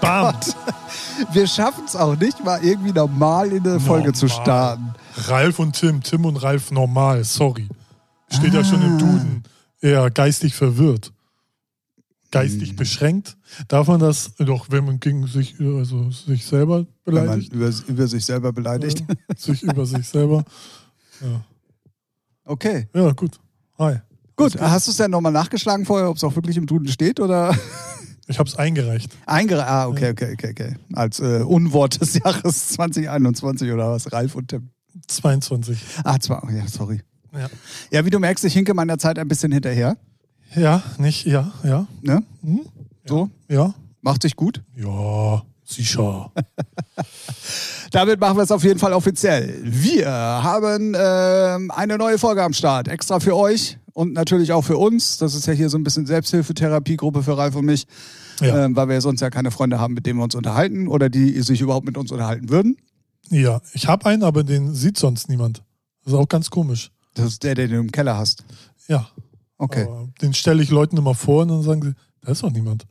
Bam. Wir schaffen es auch nicht, mal irgendwie normal in eine Folge zu starten. Ralf und Tim, Tim und Ralf normal, sorry. Steht ja schon Ah. im Duden. Eher geistig verwirrt. Hm. Geistig beschränkt. Darf man das doch, wenn man gegen sich, also sich selber Wenn man beleidigt? über, über sich selber beleidigt. Ja, sich über sich selber. Ja. Okay. ja, gut. Hi. Gut, hast du es denn nochmal nachgeschlagen vorher, ob es auch wirklich im Duden steht oder Ich habe es eingereicht. eingereicht? Ah, okay, okay, okay, okay. Als äh, Unwort des Jahres 2021 oder was? Ralf und Tim. 22. Ah, zwar, ja, sorry. Ja. Ja, wie du merkst, ich hinke meiner Zeit ein bisschen hinterher. Ja, nicht, ja, ja. Ne? Hm? So, Ja. macht sich gut. Ja, sicher. Damit machen wir es auf jeden Fall offiziell. Wir haben ähm, eine neue Folge am Start, extra für euch und natürlich auch für uns. Das ist ja hier so ein bisschen Selbsthilfetherapiegruppe für Ralf und mich, Ja. ähm, weil wir sonst ja keine Freunde haben, mit denen wir uns unterhalten oder die sich überhaupt mit uns unterhalten würden. Ja, ich habe einen, aber den sieht sonst niemand. Das ist auch ganz komisch. Das ist der, den du im Keller hast. Ja. Okay. Aber den stelle ich Leuten immer vor und dann sagen sie, da ist doch niemand.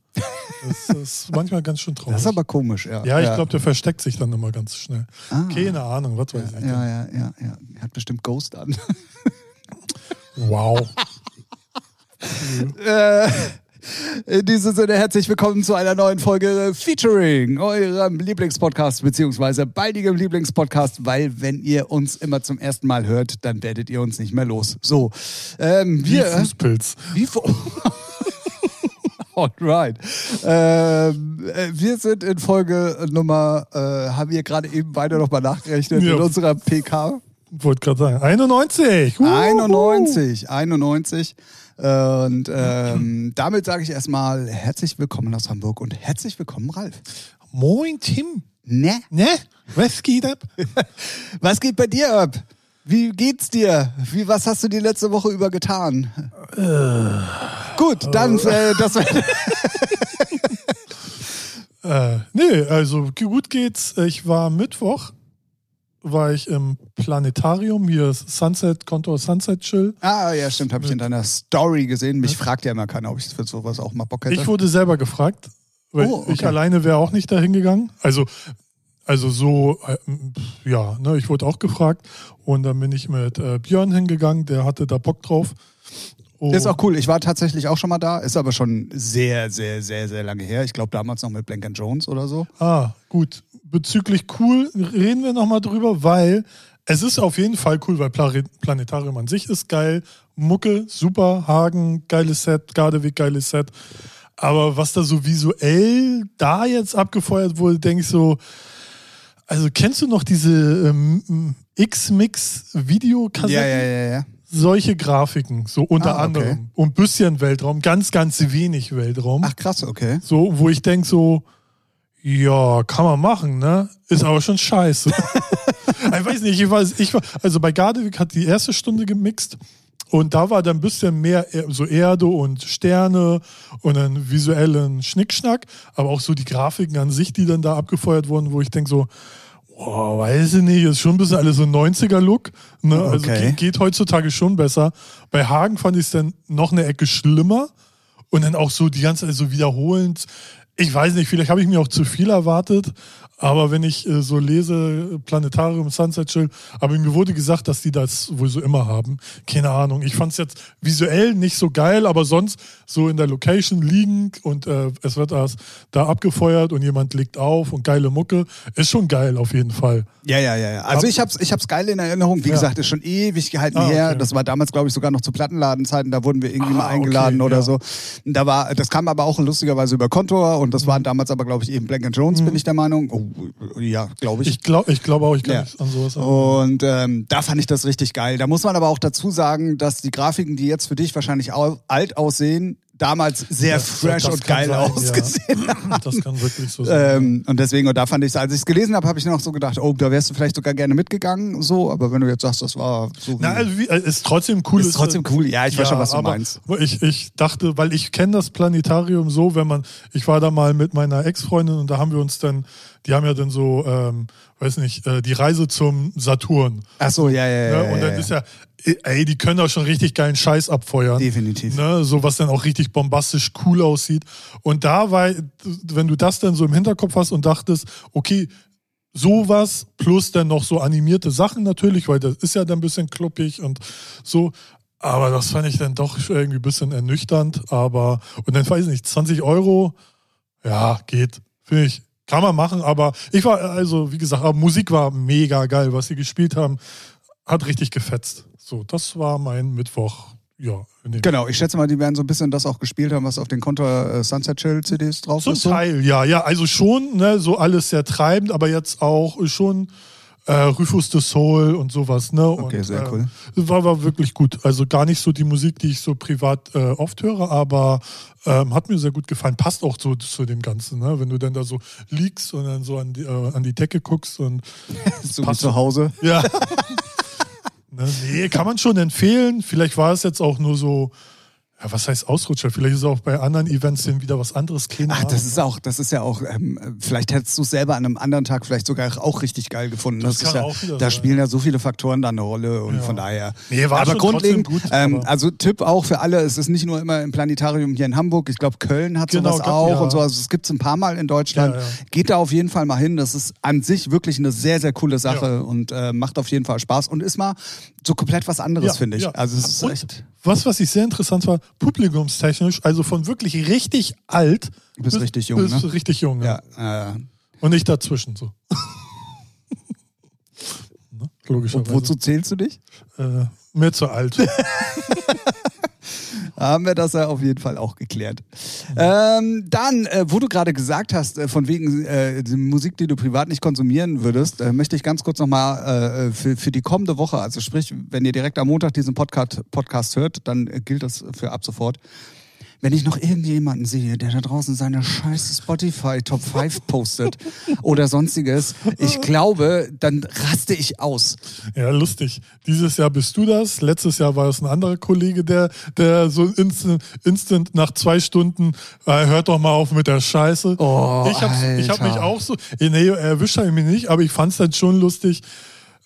Das ist manchmal ganz schön traurig. Das ist aber komisch, ja. ja, ich glaube, der versteckt sich dann immer ganz schnell. Ah. Keine Ahnung, was weiß ich. Ja, ja, ja, ja. Er hat bestimmt Ghost an. Wow. Äh, In diesem Sinne herzlich willkommen zu einer neuen Folge Featuring, eurem Lieblingspodcast beziehungsweise baldigem Lieblingspodcast, weil wenn ihr uns immer zum ersten Mal hört, dann werdet ihr uns nicht mehr los. So, ähm, Wie wir... Fußpilz. Wie vor. Alright. Ähm, äh, wir sind in Folge Nummer, äh, haben wir gerade eben beide nochmal nachgerechnet, Ja. in unserer PK. Wollte gerade sagen. 91. Uhu. 91, 91. Und ähm, damit sage ich erstmal herzlich willkommen aus Hamburg und herzlich willkommen, Ralf. Moin, Tim. Ne? Ne? Was geht ab? Was geht bei dir ab? Wie geht's dir? Wie, was hast du die letzte Woche über getan? Gut, dann äh, das Äh, nee, also gut geht's. Ich war Mittwoch, war ich im Planetarium, hier ist Sunset, Kontor Sunset Chill. Ah, ja, stimmt, habe ich in deiner Story gesehen. Mich fragt ja immer keiner, ob ich für sowas auch mal Bock hätte. Ich wurde selber gefragt, weil Oh, okay. ich alleine wäre auch nicht dahin gegangen. Also, also so, äh, ja, ne, ich wurde auch gefragt und dann bin ich mit äh, Björn hingegangen, der hatte da Bock drauf. Und ist auch cool. Ich war tatsächlich auch schon mal da, ist aber schon sehr, sehr, sehr, sehr lange her. Ich glaube damals noch mit Blank Jones oder so. Ah, gut. Bezüglich cool reden wir nochmal drüber, weil es ist auf jeden Fall cool, weil Pla Planetarium an sich ist geil. Mucke, super, Hagen, geiles Set, Gardeweg, geiles Set. Aber was da so visuell da jetzt abgefeuert wurde, denke ich so, also kennst du noch diese ähm, X-Mix-Videokassetten? Ja, ja, ja, ja. Solche Grafiken, so unter Ah, okay. anderem. Und bisschen Weltraum, ganz, ganz wenig Weltraum. Ach krass, okay. So, wo ich denke so, ja, kann man machen, ne? Ist aber schon scheiße. ich weiß nicht, ich weiß, ich war, also bei Gardewig hat die erste Stunde gemixt und da war dann ein bisschen mehr er- so Erde und Sterne und einen visuellen Schnickschnack, aber auch so die Grafiken an sich, die dann da abgefeuert wurden, wo ich denke so, Boah, weiß ich nicht, ist schon ein bisschen alles so 90er-Look. Ne? Also Okay. geht, geht heutzutage schon besser. Bei Hagen fand ich es dann noch eine Ecke schlimmer. Und dann auch so die ganze Zeit so wiederholend. Ich weiß nicht, vielleicht habe ich mir auch zu viel erwartet. Aber wenn ich äh, so lese, Planetarium, Sunset Chill, aber mir wurde gesagt, dass die das wohl so immer haben. Keine Ahnung. Ich fand es jetzt visuell nicht so geil, aber sonst so in der Location liegend und äh, es wird erst da abgefeuert und jemand legt auf und geile Mucke. Ist schon geil auf jeden Fall. Ja, ja, ja. ja. Also ich hab's, ich hab's geil in Erinnerung. Wie Ja. gesagt, ist schon ewig gehalten Ah, her. okay. Das war damals, glaube ich, sogar noch zu Plattenladenzeiten. Da wurden wir irgendwie Ah, mal eingeladen okay, oder ja. so. Da war, das kam aber auch lustigerweise über Kontor und das Mhm. waren damals aber, glaube ich, eben Blank Jones, bin ich der Meinung. Oh, ja, glaube ich. Ich glaube ich glaub auch, ich kann Ja. an sowas. Und ähm, da fand ich das richtig geil. Da muss man aber auch dazu sagen, dass die Grafiken, die jetzt für dich wahrscheinlich alt aussehen, damals sehr Das- fresh das und geil sein, ausgesehen Ja. Das kann wirklich so sein. ähm, und deswegen, und da fand ich als ich es gelesen habe, habe ich noch so gedacht, oh, da wärst du vielleicht sogar gerne mitgegangen, so, aber wenn du jetzt sagst, das war so. Na, also wie, äh, ist trotzdem cool. Ist trotzdem cool. Ja, ich weiß schon, was du meinst. Ich, ich dachte, weil ich kenne das Planetarium so, wenn man, ich war da mal mit meiner Ex-Freundin und da haben wir uns dann die haben ja dann so, ähm, weiß nicht, äh, die Reise zum Saturn. Ach so, ja, ja, ja. Ne? Und dann ja, ist ja, ey, die können da schon richtig geilen Scheiß abfeuern. Definitiv. Ne? So was dann auch richtig bombastisch cool aussieht. Und da war, wenn du das dann so im Hinterkopf hast und dachtest, okay, sowas plus dann noch so animierte Sachen natürlich, weil das ist ja dann ein bisschen kluppig und so. Aber das fand ich dann doch irgendwie ein bisschen ernüchternd. Aber, und dann weiß ich nicht, 20 Euro, ja, geht. Finde ich, kann man machen. Aber ich war, also, wie gesagt, aber Musik war mega geil. Was sie gespielt haben, hat richtig gefetzt. So, das war mein Mittwoch. Ja, Genau, ich schätze mal, die werden so ein bisschen das auch gespielt haben, was auf den Konter äh, Sunset Chill CDs drauf Zum ist. So. Teil, ja, ja, also schon, ne, so alles sehr treibend, aber jetzt auch schon äh, Rufus the Soul und sowas, ne? Okay, und, sehr äh, cool. War, war wirklich gut. Also gar nicht so die Musik, die ich so privat äh, oft höre, aber ähm, hat mir sehr gut gefallen. Passt auch so zu dem Ganzen, ne? Wenn du dann da so liegst und dann so an die, äh, an die Decke guckst und So wie passt zu Hause. ja. ne, nee, kann man schon empfehlen. Vielleicht war es jetzt auch nur so, ja, was heißt Ausrutscher? Vielleicht ist auch bei anderen Events dann wieder was anderes. Keine Ach, das ist auch, das ist ja auch, ähm, vielleicht hättest du es selber an einem anderen Tag vielleicht sogar auch richtig geil gefunden. Das ist kann ja, auch wieder da sein. spielen ja so viele Faktoren da eine Rolle und Ja. von daher. Nee, war aber schon grundlegend, gut, ähm, aber- also Tipp auch für alle, es ist nicht nur immer im Planetarium hier in Hamburg, ich glaube Köln hat Genau, sowas gab- auch ja. und so, also es gibt es ein paar Mal in Deutschland. Geht da auf jeden Fall mal hin, das ist an sich wirklich eine sehr, sehr coole Sache und äh, macht auf jeden Fall Spaß und ist mal so komplett was anderes, finde ich. Also es ist Und echt, Was, was ich sehr interessant war, publikumstechnisch, also von wirklich richtig alt Du bist bis, richtig jung, bis ne? richtig jung. Ja. ja, äh, Und nicht dazwischen so. ne? Logischerweise. wozu zählst du dich? Äh, mehr zu alt. haben wir das ja auf jeden Fall auch geklärt. Ähm, dann, äh, wo du gerade gesagt hast, äh, von wegen äh, die Musik, die du privat nicht konsumieren würdest, äh, möchte ich ganz kurz nochmal äh, für, für die kommende Woche, also sprich, wenn ihr direkt am Montag diesen Podcast, Podcast hört, dann äh, gilt das für ab sofort. Wenn ich noch irgendjemanden sehe, der da draußen seine scheiße Spotify Top 5 postet oder sonstiges, ich glaube, dann raste ich aus. ja, lustig. Dieses Jahr bist du das. Letztes Jahr war es ein anderer Kollege, der, der so instant, instant nach zwei Stunden, äh, hört doch mal auf mit der Scheiße. Oh, ich hab's, ich hab mich auch so, nee, erwischt habe ich mich nicht, aber ich fand's dann schon lustig.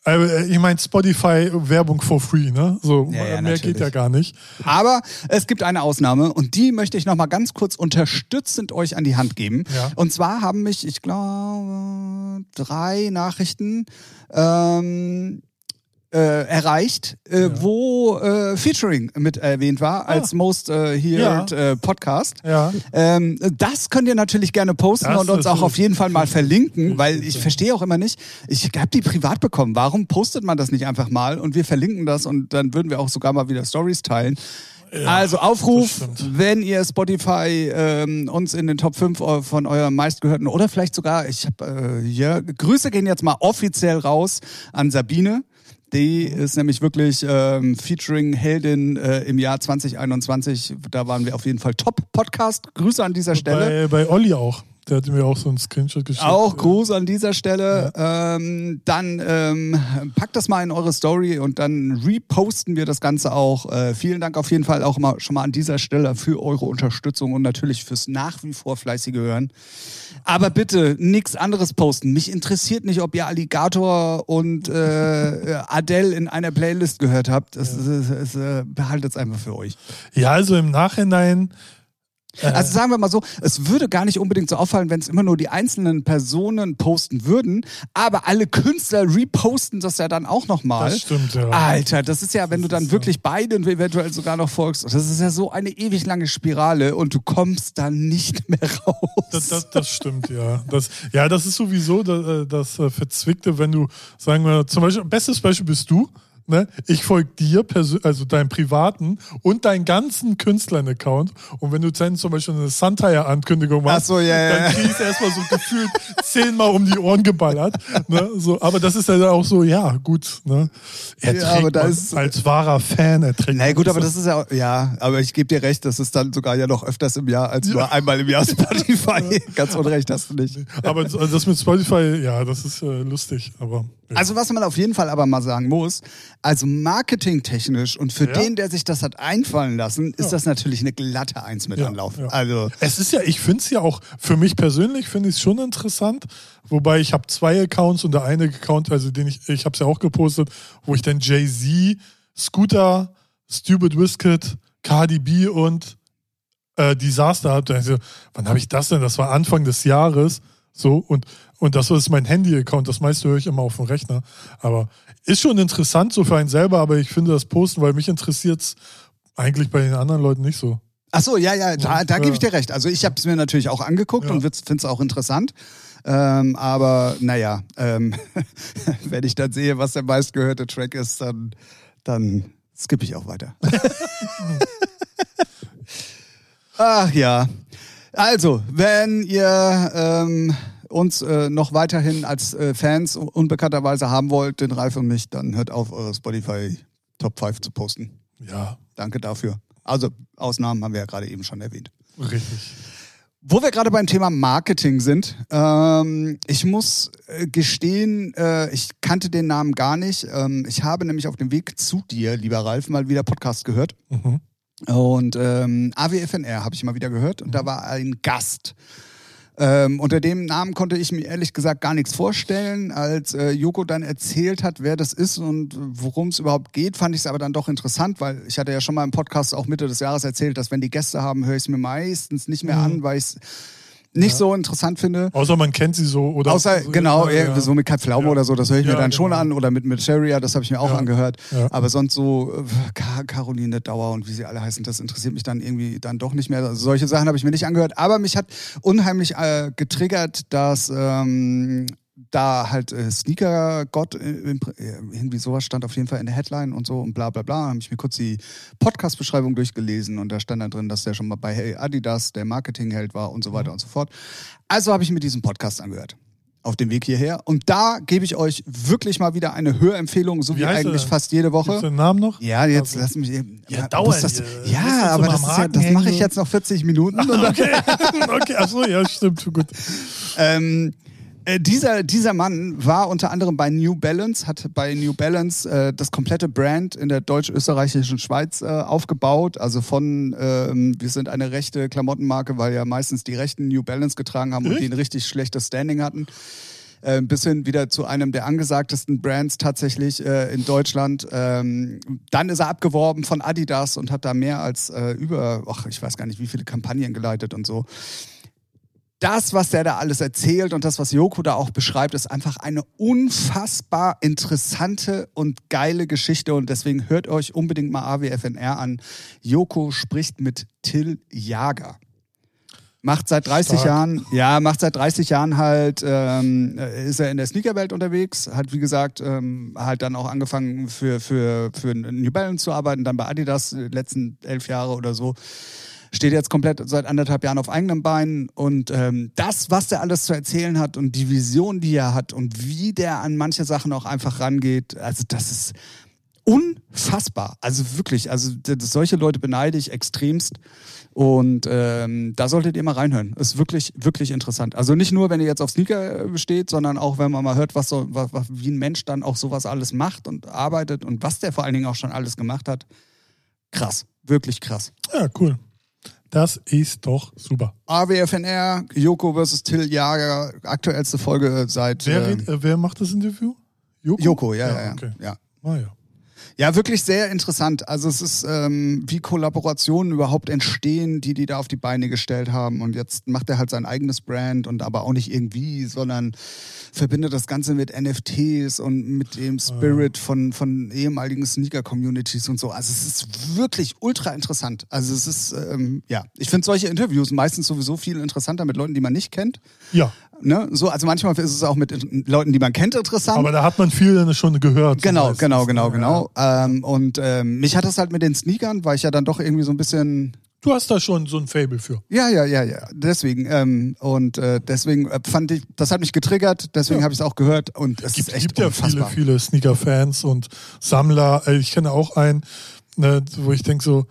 Äh, Ich meine, Spotify Werbung for free, ne? So, Ja, ja, mehr geht natürlich. ja gar nicht. Aber es gibt eine Ausnahme und die möchte ich nochmal ganz kurz unterstützend euch an die Hand geben. Ja. Und zwar haben mich, ich glaube, drei Nachrichten ähm, äh, erreicht, äh, Ja. wo äh, Featuring mit erwähnt war als Most äh, Heard äh, Podcast. Ja. Ähm, das könnt ihr natürlich gerne posten Das und uns auch auf jeden Fall mal verlinken, weil ich ja. verstehe auch immer nicht, ich habe die privat bekommen. Warum postet man das nicht einfach mal und wir verlinken das und dann würden wir auch sogar mal wieder Stories teilen. also Aufruf, wenn ihr Spotify ähm, uns in den Top 5 eu- von eurem meistgehörten oder vielleicht sogar, ich habe äh, hier, Grüße gehen jetzt mal offiziell raus an Sabine. Die ist nämlich wirklich ähm, Featuring-Heldin äh, im Jahr 2021. Da waren wir auf jeden Fall Top-Podcast. Grüße an dieser Stelle. Bei, bei Olli auch. Der hat mir auch so einen Screenshot geschickt. Auch Gruß an dieser Stelle. Ähm, dann ähm, packt das mal in eure Story und dann reposten wir das Ganze auch. Äh, vielen Dank auf jeden Fall auch mal, schon mal an dieser Stelle für eure Unterstützung und natürlich fürs nach wie vor fleißige Hören. Aber bitte nichts anderes posten. Mich interessiert nicht, ob ihr Alligator und äh, Adele in einer Playlist gehört habt. Das, das, das, äh, behaltet es einfach für euch. Ja, also im Nachhinein. Äh, Also sagen wir mal so, es würde gar nicht unbedingt so auffallen, wenn es immer nur die einzelnen Personen posten würden, aber alle Künstler reposten das ja dann auch nochmal. Das stimmt, ja. Alter, das ist ja, wenn du dann ist wirklich beiden eventuell sogar noch folgst, das ist ja so eine ewig lange Spirale und du kommst dann nicht mehr raus. Das, das, das stimmt, ja. Das, ja, das ist sowieso das, das äh, Verzwickte, wenn du, sagen wir, zum Beispiel, bestes Beispiel bist du. Ne? Ich folge dir, also deinem privaten und deinen ganzen Künstlern-Account. Und wenn du dann zum Beispiel eine Suntire-Ankündigung machst, Ach so, ja, ja, dann ja. kriegst du erstmal so gefühlt zehnmal um die Ohren geballert. Ne? So, aber das ist ja dann auch so, ja, gut. Ne? Erträgt Ja, aber da man ist- als wahrer Fan erträgt Na gut, aber das ist ja, ja, aber ich gebe dir recht, das ist dann sogar ja noch öfters im Jahr als nur einmal im Jahr Spotify. Ganz unrecht hast du nicht. Aber das mit Spotify, ja, das ist äh, lustig. Aber Also was man auf jeden Fall aber mal sagen muss, also marketingtechnisch und für Ja. den, der sich das hat einfallen lassen, ist Ja. das natürlich eine glatte Eins mit Ja, Anlauf. Also Es ist ja, ich finde es ja auch, für mich persönlich finde ich es schon interessant, wobei ich habe zwei Accounts und der eine Account, also den ich, ich habe es ja auch gepostet, wo ich dann Jay-Z, Scooter, Stupid Wizkid, Cardi B und äh, Disaster hatte. Also, wann habe ich das denn? Das war Anfang des Jahres. So, und, und das ist mein Handy-Account. Das meiste höre ich immer auf dem Rechner. Aber ist schon interessant so für einen selber, aber ich finde das Posten, weil mich interessiert es eigentlich bei den anderen Leuten nicht so. Ach so, ja, ja, da, da Ja. gebe ich dir recht. Also ich habe es mir natürlich auch angeguckt Ja. und finde es auch interessant. Ähm, aber naja, ähm, wenn ich dann sehe, was der meistgehörte Track ist, dann, dann skippe ich auch weiter. Ach ja. Also, wenn ihr ähm, uns äh, noch weiterhin als äh, Fans unbekannterweise haben wollt, den Ralf und mich, dann hört auf, eure Spotify Top 5 zu posten. Ja, Danke dafür. Also, Ausnahmen haben wir ja gerade eben schon erwähnt. richtig. Wo wir gerade beim Thema Marketing sind, ähm, ich muss äh, gestehen, äh, ich kannte den Namen gar nicht. Ähm, ich habe nämlich auf dem Weg zu dir, lieber Ralf, mal wieder Podcast gehört. Mhm. Und ähm, AWFNR habe ich mal wieder gehört und da war ein Gast. Ähm, unter dem Namen konnte ich mir ehrlich gesagt gar nichts vorstellen. Als äh, Joko dann erzählt hat, wer das ist und worum es überhaupt geht, fand ich es aber dann doch interessant, weil ich hatte ja schon mal im Podcast auch Mitte des Jahres erzählt, dass wenn die Gäste haben, höre ich es mir meistens nicht mehr an, weil ich es nicht so interessant finde. Außer man kennt sie so oder. Außer, so, genau, ja, so mit Kai Pflaume Ja. oder so, das höre ich mir Ja, dann schon genau. an. Oder mit, mit Sharia, das habe ich mir auch Ja. angehört. Ja. Aber sonst so äh, Caroline Dauer und wie sie alle heißen, das interessiert mich dann irgendwie dann doch nicht mehr. Also solche Sachen habe ich mir nicht angehört. Aber mich hat unheimlich äh, getriggert, dass ähm, da halt äh, Sneaker-Gott, äh, äh, irgendwie sowas stand auf jeden Fall in der Headline und so und bla bla bla. Habe ich mir kurz die Podcast-Beschreibung durchgelesen und da stand dann drin, dass der schon mal bei Hey Adidas der Marketingheld war und so Mhm. weiter und so fort. Also habe ich mir diesen Podcast angehört. Auf dem Weg hierher. Und da gebe ich euch wirklich mal wieder eine Hörempfehlung, so Wie wie, er eigentlich fast jede Gibt's Woche. den Namen noch? Ja, jetzt Also- lass mich eben. Ja, dauert das, Ja, aber das, ja, das mache ich jetzt noch 40 Minuten. Dann, Okay, okay, achso, ja, stimmt, gut. ähm, äh, dieser, dieser Mann war unter anderem bei New Balance, hat bei New Balance äh, das komplette Brand in der deutsch-österreichischen Schweiz äh, aufgebaut. Also von, ähm, wir sind eine rechte Klamottenmarke, weil ja meistens die Rechten New Balance getragen haben und die ein richtig schlechtes Standing hatten. Äh, bis hin wieder zu einem der angesagtesten Brands tatsächlich äh, in Deutschland. Ähm, dann ist er abgeworben von Adidas und hat da mehr als äh, über, ach, ich weiß gar nicht, wie viele Kampagnen geleitet und so das, was der da alles erzählt und das, was Joko da auch beschreibt, ist einfach eine unfassbar interessante und geile Geschichte. Und deswegen hört euch unbedingt mal AWFNR an. Joko spricht mit Till Jager. Macht seit 30 Stark. Jahren, ja, macht seit 30 Jahren halt, ähm, ist er in der Sneakerwelt unterwegs, hat wie gesagt ähm, halt dann auch angefangen für, für, für New Balance zu arbeiten, dann bei Adidas die letzten elf Jahre oder so steht jetzt komplett seit anderthalb Jahren auf eigenen Beinen und ähm, das, was der alles zu erzählen hat und die Vision, die er hat und wie der an manche Sachen auch einfach rangeht, also das ist unfassbar. Also wirklich, also solche Leute beneide ich extremst und ähm, da solltet ihr mal reinhören. Ist wirklich, wirklich interessant. Also nicht nur, wenn ihr jetzt auf Sneaker äh, steht, sondern auch, wenn man mal hört, was so, was, wie ein Mensch dann auch sowas alles macht und arbeitet und was der vor allen Dingen auch schon alles gemacht hat. Krass, wirklich krass. Ja, cool. Das ist doch super. AWFNR, Joko versus Till Jager, aktuellste Folge seit Wer, ähm, red, äh, wer macht das Interview? Joko? Joko, ja, ja, ja. Okay. ja. Ah, ja. Ja, wirklich sehr interessant. Also es ist, ähm, wie Kollaborationen überhaupt entstehen, die die da auf die Beine gestellt haben. Und jetzt macht er halt sein eigenes Brand und aber auch nicht irgendwie, sondern verbindet das Ganze mit NFTs und mit dem Spirit von, von ehemaligen Sneaker-Communities und so. Also es ist wirklich ultra interessant. Also es ist, ähm, ja, ich finde solche Interviews meistens sowieso viel interessanter mit Leuten, die man nicht kennt. ja, Ne? So, also manchmal ist es auch mit Leuten, die man kennt, interessant. aber da hat man viel dann schon gehört. Genau, meistens, genau, genau, ne? genau. Ähm, und ähm, mich hat das halt mit den Sneakern, weil ich ja dann doch irgendwie so ein bisschen. Du hast da schon so ein Fable für. Ja, ja, ja, ja. Deswegen. Ähm, und äh, deswegen äh, fand ich, das hat mich getriggert, deswegen Ja. habe ich es auch gehört und es gibt, ist echt gibt ja unfassbar. viele, viele Sneaker-Fans und Sammler. Äh, Ich kenne auch einen, ne, wo ich denke so,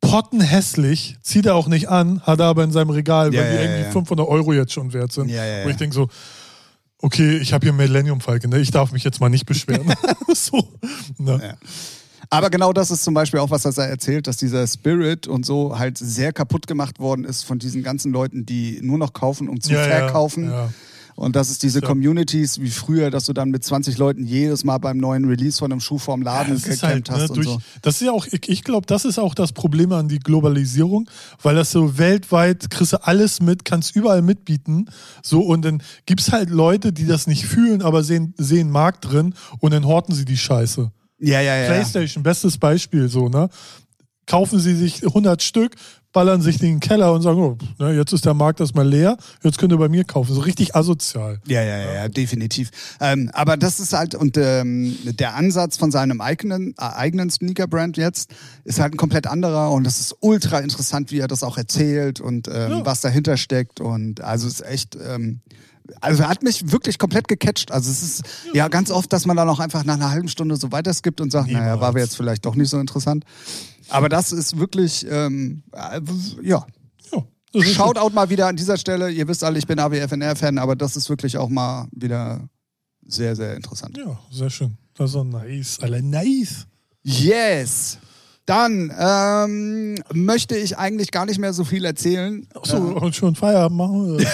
pottenhässlich, zieht er auch nicht an, hat er aber in seinem Regal, Ja, weil die ja, irgendwie ja. 500 Euro jetzt schon wert sind. Wo ich denke so, okay, ich habe hier Millennium Falcon, ne? ich darf mich jetzt mal nicht beschweren. so, ne? Aber genau das ist zum Beispiel auch, was er erzählt, dass dieser Spirit und so halt sehr kaputt gemacht worden ist von diesen ganzen Leuten, die nur noch kaufen, um zu verkaufen. ja. Und das ist diese Ja. Communities wie früher, dass du dann mit 20 Leuten jedes Mal beim neuen Release von einem Schuh vorm Laden ist gekämpft halt, ne, hast und durch, so. das ist ja auch, ich, ich glaube, das ist auch das Problem an die Globalisierung, weil das so weltweit kriegst du alles mit, kannst überall mitbieten, so und dann gibt's halt Leute, die das nicht fühlen, aber sehen, sehen Markt drin und dann horten sie die Scheiße. Ja, ja, ja. PlayStation, bestes Beispiel, so, ne? Kaufen sie sich 100 Stück, ballern sich in den Keller und sagen, oh, ne, jetzt ist der Markt erstmal leer, jetzt könnt ihr bei mir kaufen. So richtig asozial. Ja, ja, ja, ja definitiv. Ähm, aber das ist halt, und ähm, der Ansatz von seinem eigenen, äh, eigenen Sneaker-Brand jetzt ist halt ein komplett anderer und das ist ultra interessant, wie er das auch erzählt und ähm, Ja. was dahinter steckt. Und also ist echt. Ähm, also er hat mich wirklich komplett gecatcht. Also es ist ja ganz oft, dass man dann auch einfach nach einer halben Stunde so weiterskippt und sagt, naja, war wir jetzt vielleicht doch nicht so interessant. Aber das ist wirklich, ähm, äh, ja, Ja, Shoutout mal wieder an dieser Stelle. Ihr wisst alle, ich bin AWFNR-Fan, aber das ist wirklich auch mal wieder sehr, sehr interessant. Ja, sehr schön. Das ist so nice. Alle nice. Yes! Dann ähm, möchte ich eigentlich gar nicht mehr so viel erzählen, Achso, und schon Feierabend machen?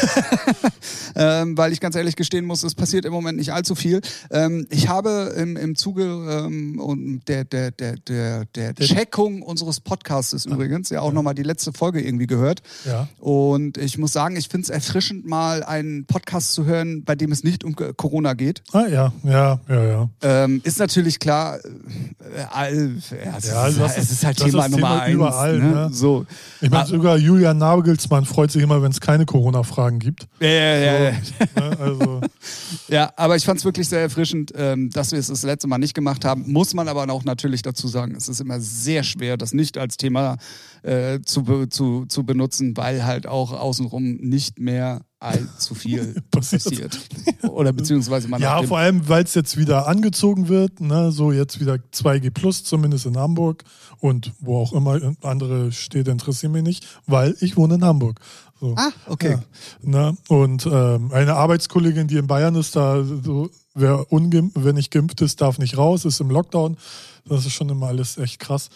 ähm, weil ich ganz ehrlich gestehen muss, es passiert im Moment nicht allzu viel. Ähm, ich habe im, im Zuge ähm, und der, der, der, der, der Checkung unseres Podcasts übrigens ja auch nochmal die letzte Folge irgendwie gehört. ja. Und ich muss sagen, ich finde es erfrischend, mal einen Podcast zu hören, bei dem es nicht um Corona geht. Ah, ja, ja, ja, ja. Ähm, ist natürlich klar, äh, all, ja, Ja, ist, das ist- halt das Thema ist Nummer Thema eins. überall, ne? ne? So. Ich meine, Ah. sogar Julian Nagelsmann freut sich immer, wenn es keine Corona-Fragen gibt. Ja, ja, ja, ja. Ne? Also, ja, aber ich fand es wirklich sehr erfrischend, ähm, dass wir es das letzte Mal nicht gemacht haben. Muss man aber auch natürlich dazu sagen, es ist immer sehr schwer, das nicht als Thema äh, zu, zu, zu benutzen, weil halt auch außenrum nicht mehr allzu viel Passiert. passiert. Oder beziehungsweise man ja, vor allem, weil es jetzt wieder angezogen wird, ne? so jetzt wieder 2G Plus, zumindest in Hamburg und wo auch immer andere Städte interessieren mich nicht, weil ich wohne in Hamburg. So. Ah, okay. Ja, ne? Und ähm, eine Arbeitskollegin, die in Bayern ist, da so, wer, ungeimpft, wer nicht geimpft ist, darf nicht raus, ist im Lockdown. Das ist schon immer alles echt krass.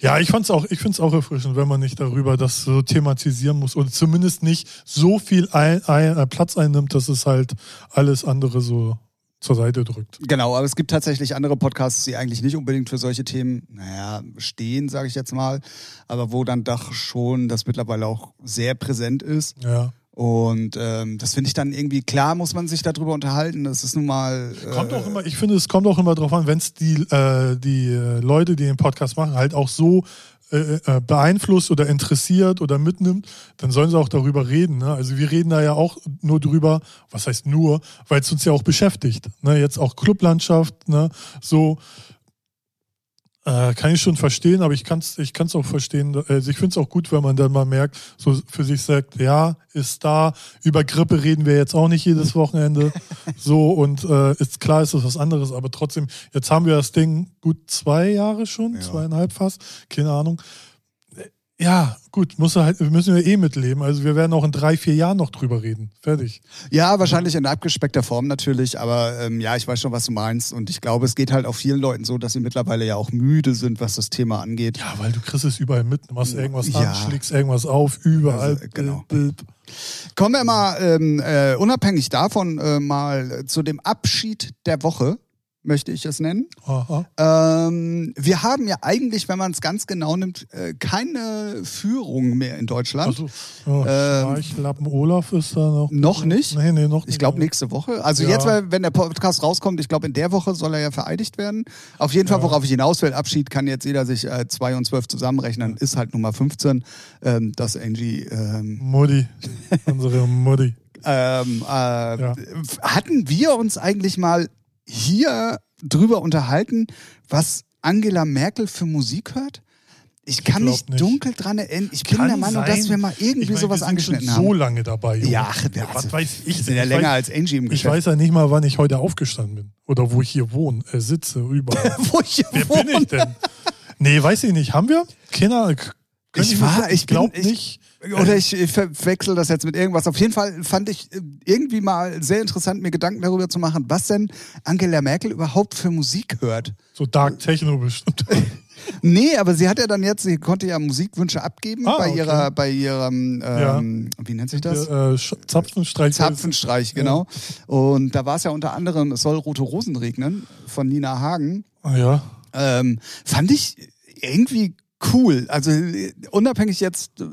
Ja, ich fand's auch, ich finde es auch erfrischend, wenn man nicht darüber das so thematisieren muss oder zumindest nicht so viel ein, ein, äh, Platz einnimmt, dass es halt alles andere so zur Seite drückt. Genau, aber es gibt tatsächlich andere Podcasts, die eigentlich nicht unbedingt für solche Themen, naja, stehen, sage ich jetzt mal, aber wo dann doch schon das mittlerweile auch sehr präsent ist. Ja. Und ähm, das finde ich dann irgendwie klar, muss man sich darüber unterhalten. Das ist nun mal. Äh, Kommt auch immer, ich finde, es kommt auch immer drauf an, wenn es die, äh, die äh, Leute, die den Podcast machen, halt auch so äh, äh, beeinflusst oder interessiert oder mitnimmt, dann sollen sie auch darüber reden. Ne? Also wir reden da ja auch nur drüber, was heißt nur, weil es uns ja auch beschäftigt. Ne? Jetzt auch Clublandschaft, ne? so äh, kann ich schon verstehen, aber ich kann es ich kann's auch verstehen. Also ich finde es auch gut, wenn man dann mal merkt, so für sich sagt, ja, ist da. Über Grippe reden wir jetzt auch nicht jedes Wochenende. so und äh, ist klar, ist das was anderes, aber trotzdem, jetzt haben wir das Ding gut zwei Jahre schon, Ja. zweieinhalb fast, keine Ahnung. Ja, gut, muss halt, müssen wir eh mitleben. Also wir werden auch in drei, vier Jahren noch drüber reden. Fertig. Ja, wahrscheinlich in abgespeckter Form natürlich, aber ähm, ja, ich weiß schon, was du meinst. Und ich glaube, es geht halt auch vielen Leuten so, dass sie mittlerweile ja auch müde sind, was das Thema angeht. Ja, weil du kriegst es überall mit, du machst irgendwas Ja. an, schlägst irgendwas auf, überall. Also, genau. Bild. Kommen wir mal ähm, äh, unabhängig davon äh, mal zu dem Abschied der Woche, möchte ich es nennen. Ähm, wir haben ja eigentlich, wenn man es ganz genau nimmt, äh, keine Führung mehr in Deutschland. Also, oh, Ähm, Olaf ist da noch. Noch nicht? Nee, nee, noch nicht. Ich glaube nächste Woche. Also Ja. jetzt, wenn der Podcast rauskommt, ich glaube in der Woche soll er ja vereidigt werden. Auf jeden Fall, Ja. worauf ich hinaus will, Abschied kann jetzt jeder sich äh, 2 und 12 zusammenrechnen, ist halt Nummer 15, ähm, dass Angie ähm, Mutti. Unsere Mutti. ähm, äh, hatten wir uns eigentlich mal hier drüber unterhalten, was Angela Merkel für Musik hört? Ich kann glaub mich nicht. dunkel dran erinnern. Ich bin Kann der Meinung, dass sein. wir mal irgendwie ich mein, sowas wir sind angeschnitten schon haben. so lange dabei, Junge. ja, ach, wir, was weiß ich? sind ja ich länger weiß, als Angie im Ich Geschäft. weiß ja nicht mal, wann ich heute aufgestanden bin. Oder wo ich hier wohne, äh, sitze, überall. wo ich Wer wohne. bin ich denn? Nee, weiß ich nicht. Haben wir? Keine. Könnte Ich war- ich bin- glaub ich- nicht. Oder ich äh, verwechsel das jetzt mit irgendwas. Auf jeden Fall fand ich äh, irgendwie mal sehr interessant, mir Gedanken darüber zu machen, was denn Angela Merkel überhaupt für Musik hört. So Dark Techno bestimmt. Nee, aber sie hat ja dann jetzt, sie konnte ja Musikwünsche abgeben Ah, bei okay. ihrer, bei ihrem, ähm, wie nennt sich das? äh, Sch- Zapfenstreich. Zapfenstreich, genau. Und da war es ja unter anderem, es soll rote Rosen regnen von Nina Hagen. Ah, ja. Ähm, fand ich irgendwie cool. Also unabhängig jetzt, äh,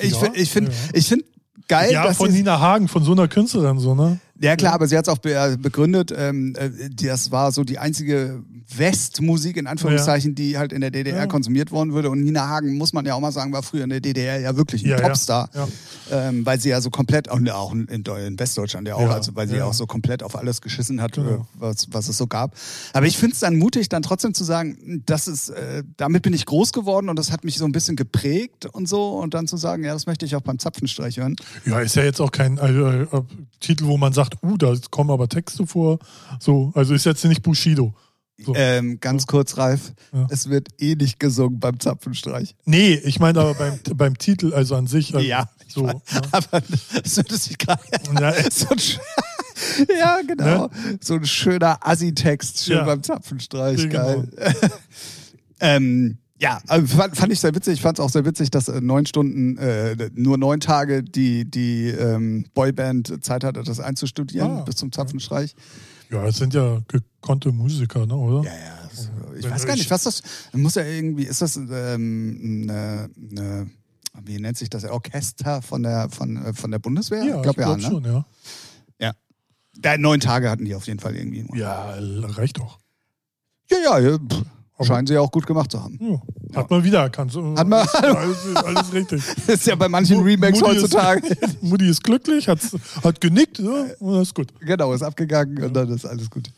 ich, Ja, fi- ich finde, ja. ich finde geil, Ja, dass von Nina Hagen, von so einer Künstlerin, so, ne? Ja klar, aber sie hat es auch äh, begründet. Ähm, äh, das war so die einzige Westmusik in Anführungszeichen, die halt in der DDR Ja. konsumiert worden würde. Und Nina Hagen muss man ja auch mal sagen, war früher in der DDR ja wirklich ein Ja, ja. Popstar, Ja. Ähm, weil sie ja so komplett auch, auch in, in Westdeutschland ja auch, Ja, also weil sie ja. auch so komplett auf alles geschissen hat, Genau. äh, was, was es so gab. Aber ich finde es dann mutig, dann trotzdem zu sagen, das ist, äh, damit bin ich groß geworden und das hat mich so ein bisschen geprägt und so und dann zu sagen, ja, das möchte ich auch beim Zapfenstreich hören. Ja, ist ja jetzt auch kein äh, äh, Titel, wo man sagt, uh, da kommen aber Texte vor. So, also ist jetzt nicht Bushido. So. Ähm, ganz kurz, Ralf, Ja. es wird eh nicht gesungen beim Zapfenstreich. Nee, ich meine aber beim, beim Titel, also an sich. Also Ja, So, weiß. ja. Aber es hört sich gerade Ja, so ein Sch- Ja, genau. So ein schöner Assi-Text, schön Ja. beim Zapfenstreich, Ja, genau. geil. ähm, ja, also fand, fand ich sehr witzig. Ich fand es auch sehr witzig, dass äh, neun Stunden, äh, nur neun Tage die, die ähm, Boyband Zeit hatte, das einzustudieren Ah, bis zum Zapfenstreich. ja, es sind ja gekonnte Musiker, ne, oder? Ja, ja. das- Ich Wenn weiß gar nicht, ich- was das. Muss ja irgendwie, ist das ähm, eine, eine, wie nennt sich das? Orchester von der, von, äh, von der Bundeswehr? Ja, ich glaub, glaube ne? schon, ja. Ja. Neun Tage hatten die auf jeden Fall irgendwie. Ja, reicht doch. ja, ja, ja pff, scheinen sie ja auch gut gemacht zu haben. Ja. Hat man wieder erkannt. Hat man- alles, alles richtig. Das ist ja bei manchen Remakes Mutti heutzutage. Ist, Mutti ist glücklich, hat, hat genickt, ja, und das ist gut. genau, ist abgegangen und dann ist alles gut.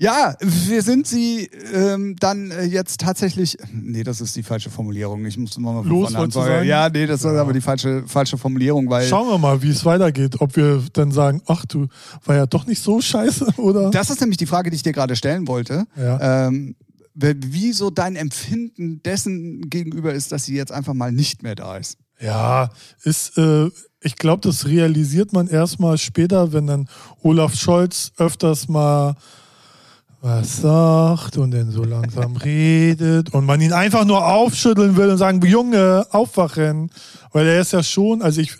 Ja, wir sind sie ähm, dann äh, jetzt tatsächlich. Nee, das ist die falsche Formulierung. Ich muss mal von Los, vorne sagen? Ja, nee, das ist Ja. aber die falsche, falsche Formulierung, weil. Schauen wir mal, wie es weitergeht. Ob wir dann sagen, ach du, war ja doch nicht so scheiße, oder? Das ist nämlich die Frage, die ich dir gerade stellen wollte. Ja. Ähm, wie so dein Empfinden dessen gegenüber ist, dass sie jetzt einfach mal nicht mehr da ist. Ja, ist, äh, ich glaube, das realisiert man erstmal später, wenn dann Olaf Scholz öfters mal was sagt und dann so langsam redet und man ihn einfach nur aufschütteln will und sagen, Junge, aufwachen. Weil er ist ja schon, also ich,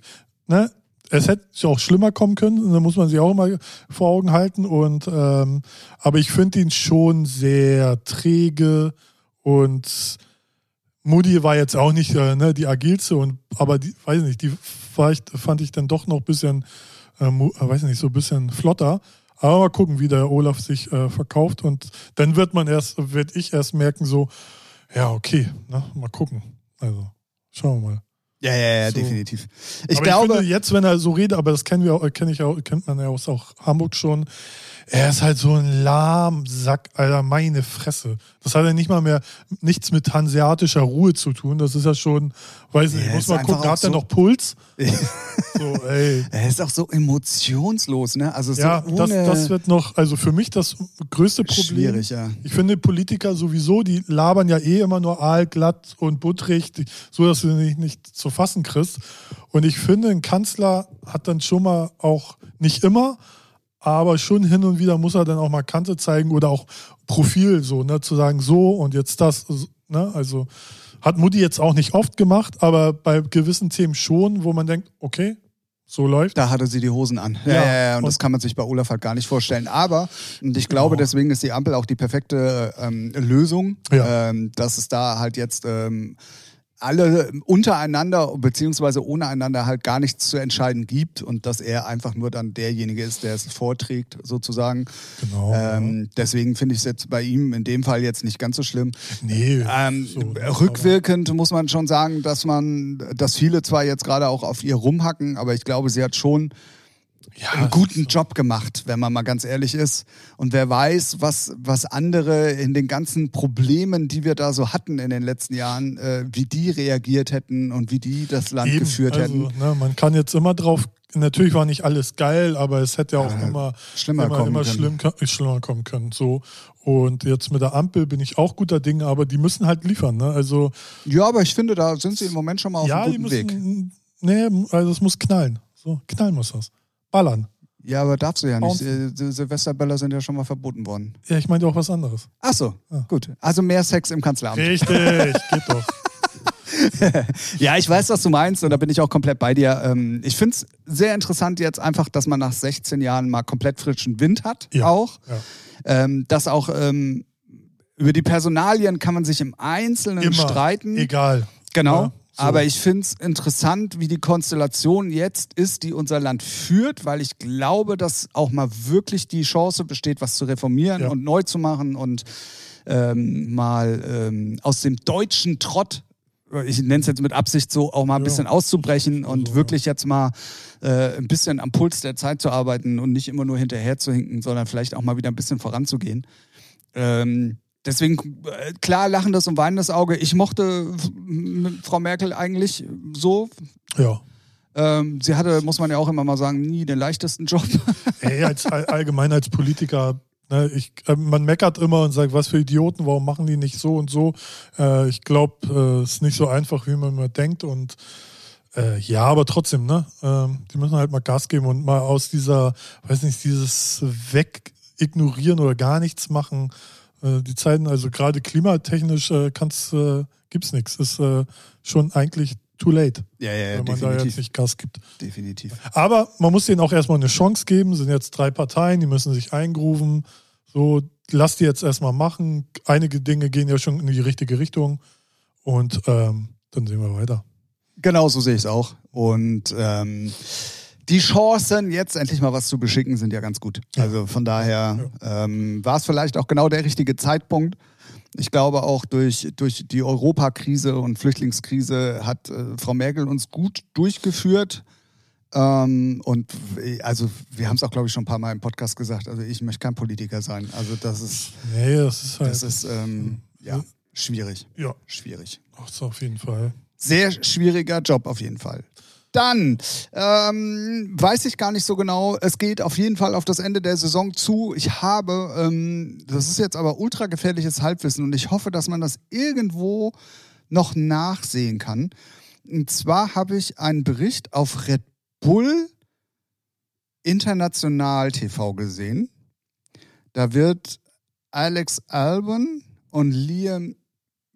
ne, es hätte auch schlimmer kommen können, da muss man sich auch immer vor Augen halten. Und ähm, aber ich finde ihn schon sehr träge und Moody war jetzt auch nicht äh, ne, die agilste und aber die, weiß nicht, die ich, fand ich dann doch noch ein bisschen, äh, äh, weiß nicht, so ein bisschen flotter. Aber mal gucken, wie der Olaf sich äh, verkauft und dann wird man erst, wird ich erst merken, so, ja, okay, ne, mal gucken. Also, schauen wir mal. Ja, ja, ja, So. definitiv. Ich aber glaube, ich finde jetzt, wenn er so redet, aber das kennen wir, auch- kenn ich auch, kennt man ja aus auch Hamburg schon. Er ist halt so ein Lahmsack, Alter, meine Fresse. Das hat ja nicht mal mehr nichts mit hanseatischer Ruhe zu tun. Das ist ja schon, weiß nicht, Ja, muss mal gucken, hat er so- noch Puls? so, ey. er ist auch so emotionslos, ne? Also so Ja, das, das wird noch, also für mich das größte Problem. schwierig, ja. Ich finde Politiker sowieso, die labern ja eh immer nur aalglatt und buttrig, so dass du nicht, nicht zu fassen kriegst. Und ich finde, ein Kanzler hat dann schon mal auch, nicht immer, aber schon hin und wieder muss er dann auch mal Kante zeigen oder auch Profil so, ne, zu sagen, so und jetzt das, ne, also hat Mutti jetzt auch nicht oft gemacht, aber bei gewissen Themen schon, wo man denkt, okay, so läuft. Da hatte sie die Hosen an. Ja, Ja. ja. Und, Und- das kann man sich bei Olaf halt gar nicht vorstellen. Aber, und ich glaube, Genau. deswegen ist die Ampel auch die perfekte ähm, Lösung, Ja. ähm, dass es da halt jetzt ähm, alle untereinander beziehungsweise ohne einander halt gar nichts zu entscheiden gibt und dass er einfach nur dann derjenige ist, der es vorträgt, sozusagen. Genau. Ähm, deswegen finde ich es jetzt bei ihm in dem Fall jetzt nicht ganz so schlimm. nee. Ähm, so, rückwirkend muss man schon sagen, dass man, dass viele zwar jetzt gerade auch auf ihr rumhacken, aber ich glaube, sie hat schon ja, einen guten Job gemacht, wenn man mal ganz ehrlich ist. Und wer weiß, was, was andere in den ganzen Problemen, die wir da so hatten in den letzten Jahren, äh, wie die reagiert hätten und wie die das Land Eben, geführt also, hätten. Ne, man kann jetzt immer drauf natürlich war nicht alles geil, aber es hätte ja auch Ja, immer, schlimmer immer, kommen immer können. schlimm, ko- schlimmer kommen können. So. Und jetzt mit der Ampel bin ich auch guter Dinge, aber die müssen halt liefern. Ne? Also Ja, aber ich finde, da sind sie im Moment schon mal auf ja, die guten müssen. Weg. Nee, also es muss knallen. So, knallen muss das. Ballern. Ja, aber darfst du ja nicht. Bouncen. Äh, Sil- Silvesterböller sind ja schon mal verboten worden. Ja, ich meinte auch was anderes. Ach so, Ja. gut. Also mehr Sex im Kanzleramt. Richtig, geht doch. Ja, ich weiß, was du meinst und da bin ich auch komplett bei dir. Ähm, Ich finde es sehr interessant jetzt einfach, dass man nach 16 Jahren mal komplett frischen Wind hat Ja. auch. Ja. Ähm, dass auch ähm, über die Personalien kann man sich im Einzelnen Immer. streiten. Egal. Genau. So. Aber ich finde es interessant, wie die Konstellation jetzt ist, die unser Land führt, weil ich glaube, dass auch mal wirklich die Chance besteht, was zu reformieren Ja. und neu zu machen und ähm, mal ähm, aus dem deutschen Trott, ich nenne es jetzt mit Absicht so, auch mal ein Ja. bisschen auszubrechen und Also, wirklich jetzt mal äh, ein bisschen am Puls der Zeit zu arbeiten und nicht immer nur hinterher zu hinken, sondern vielleicht auch mal wieder ein bisschen voranzugehen. Ähm, deswegen, äh, klar, lachendes und weinendes Auge. Ich mochte m- Frau Merkel eigentlich so. Ja. Ähm, sie hatte, muss man ja auch immer mal sagen, nie den leichtesten Job. Ey, als, all- allgemein als Politiker, ne, ich, äh, man meckert immer und sagt, was für Idioten, warum machen die nicht so und so? Äh, ich glaube, äh, es ist nicht so einfach, wie man immer denkt und äh, ja, aber trotzdem, ne? Ähm, die müssen halt mal Gas geben und mal aus dieser, weiß nicht, dieses Wegignorieren oder gar nichts machen. Äh, die Zeiten, also gerade klimatechnisch äh, kann's, äh, gibt's nichts. Ist äh, schon eigentlich too late, Ja, ja, wenn man da jetzt nicht Gas gibt. definitiv. Aber man muss denen auch erstmal eine Chance geben. Sind jetzt drei Parteien, die müssen sich eingrooven. So, lass die jetzt erstmal machen. Einige Dinge gehen ja schon in die richtige Richtung. Und ähm, dann sehen wir weiter. Genau so sehe ich es auch. Und ähm, die Chancen, jetzt endlich mal was zu beschicken, sind ja ganz gut. Also von daher ähm, war es vielleicht auch genau der richtige Zeitpunkt. Ich glaube auch durch, durch die Europakrise und Flüchtlingskrise hat äh, Frau Merkel uns gut durchgeführt. Ähm, und also wir haben es auch, glaube ich, schon ein paar Mal im Podcast gesagt. Also ich möchte kein Politiker sein. Also das ist, Nee, das ist halt. das ist ähm, ja, schwierig. ja, Schwierig. ach so, auf jeden Fall. Sehr schwieriger Job auf jeden Fall. Dann ähm, weiß ich gar nicht so genau. Es geht auf jeden Fall auf das Ende der Saison zu. Ich habe, ähm, das ist jetzt aber ultra gefährliches Halbwissen und ich hoffe, dass man das irgendwo noch nachsehen kann. Und zwar habe ich einen Bericht auf Red Bull International TV gesehen. Da wird Alex Albon und Liam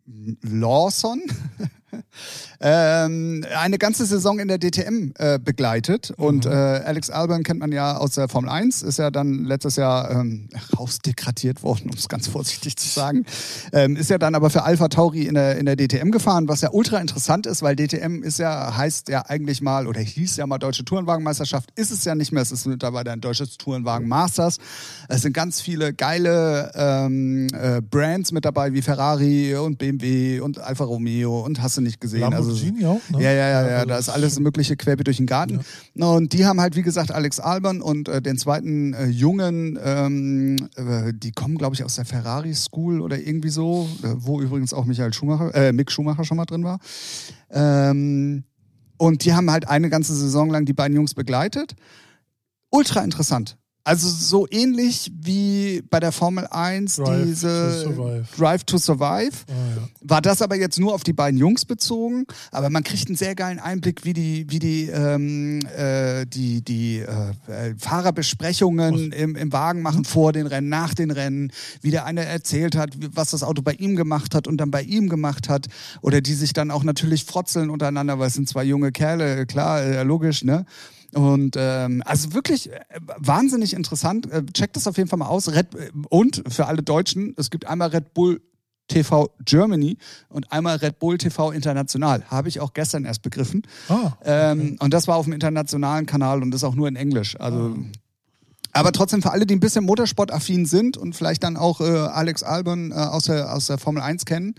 Lawson ähm, eine ganze Saison in der DTM äh, begleitet. Und äh, Alex Albon kennt man ja aus der Formel 1, ist ja dann letztes Jahr ähm, rausdegradiert worden, um es ganz vorsichtig zu sagen. Ähm, ist ja dann aber für Alpha Tauri in der, in der DTM gefahren, was ja ultra interessant ist, weil DTM ist ja, heißt ja eigentlich mal, oder hieß ja mal Deutsche Tourenwagenmeisterschaft, ist es ja nicht mehr, es ist mittlerweile ein deutsches Tourenwagen Masters. Es sind ganz viele geile ähm, äh, Brands mit dabei, wie Ferrari und BMW und Alfa Romeo und hast du nicht gesehen. Also, Lamborghini auch, ne? ja, ja, ja, ja, Also da ist alles Mögliche querbeet durch den Garten. Und die haben halt, wie gesagt, Alex Albern und äh, den zweiten äh, Jungen, ähm, äh, die kommen, glaube ich, aus der Ferrari School oder irgendwie so, äh, wo übrigens auch Michael Schumacher, äh, Mick Schumacher schon mal drin war. Ähm, und die haben halt eine ganze Saison lang die beiden Jungs begleitet. Ultra interessant. Also so ähnlich wie bei der Formel 1 Drive diese to. Drive to Survive. Ah, ja. War das aber jetzt nur auf die beiden Jungs bezogen, aber man kriegt einen sehr geilen Einblick, wie die, wie die, ähm, äh, die, die äh, äh, Fahrerbesprechungen im, im Wagen machen vor den Rennen, nach den Rennen, wie der eine erzählt hat, was das Auto bei ihm gemacht hat und dann bei ihm gemacht hat, oder die sich dann auch natürlich frotzeln untereinander, weil es sind zwei junge Kerle, klar, äh, logisch, ne? Und ähm, also wirklich äh, wahnsinnig interessant. Äh, checkt das auf jeden Fall mal aus. Red, und für alle Deutschen, es gibt einmal Red Bull TV Germany und einmal Red Bull TV International. Habe ich auch gestern erst begriffen. Ah, Ähm, und das war auf dem internationalen Kanal und ist auch nur in Englisch. Also, aber trotzdem für alle, die ein bisschen motorsportaffin sind und vielleicht dann auch äh, Alex Albon äh, aus, der, aus der Formel 1 kennen,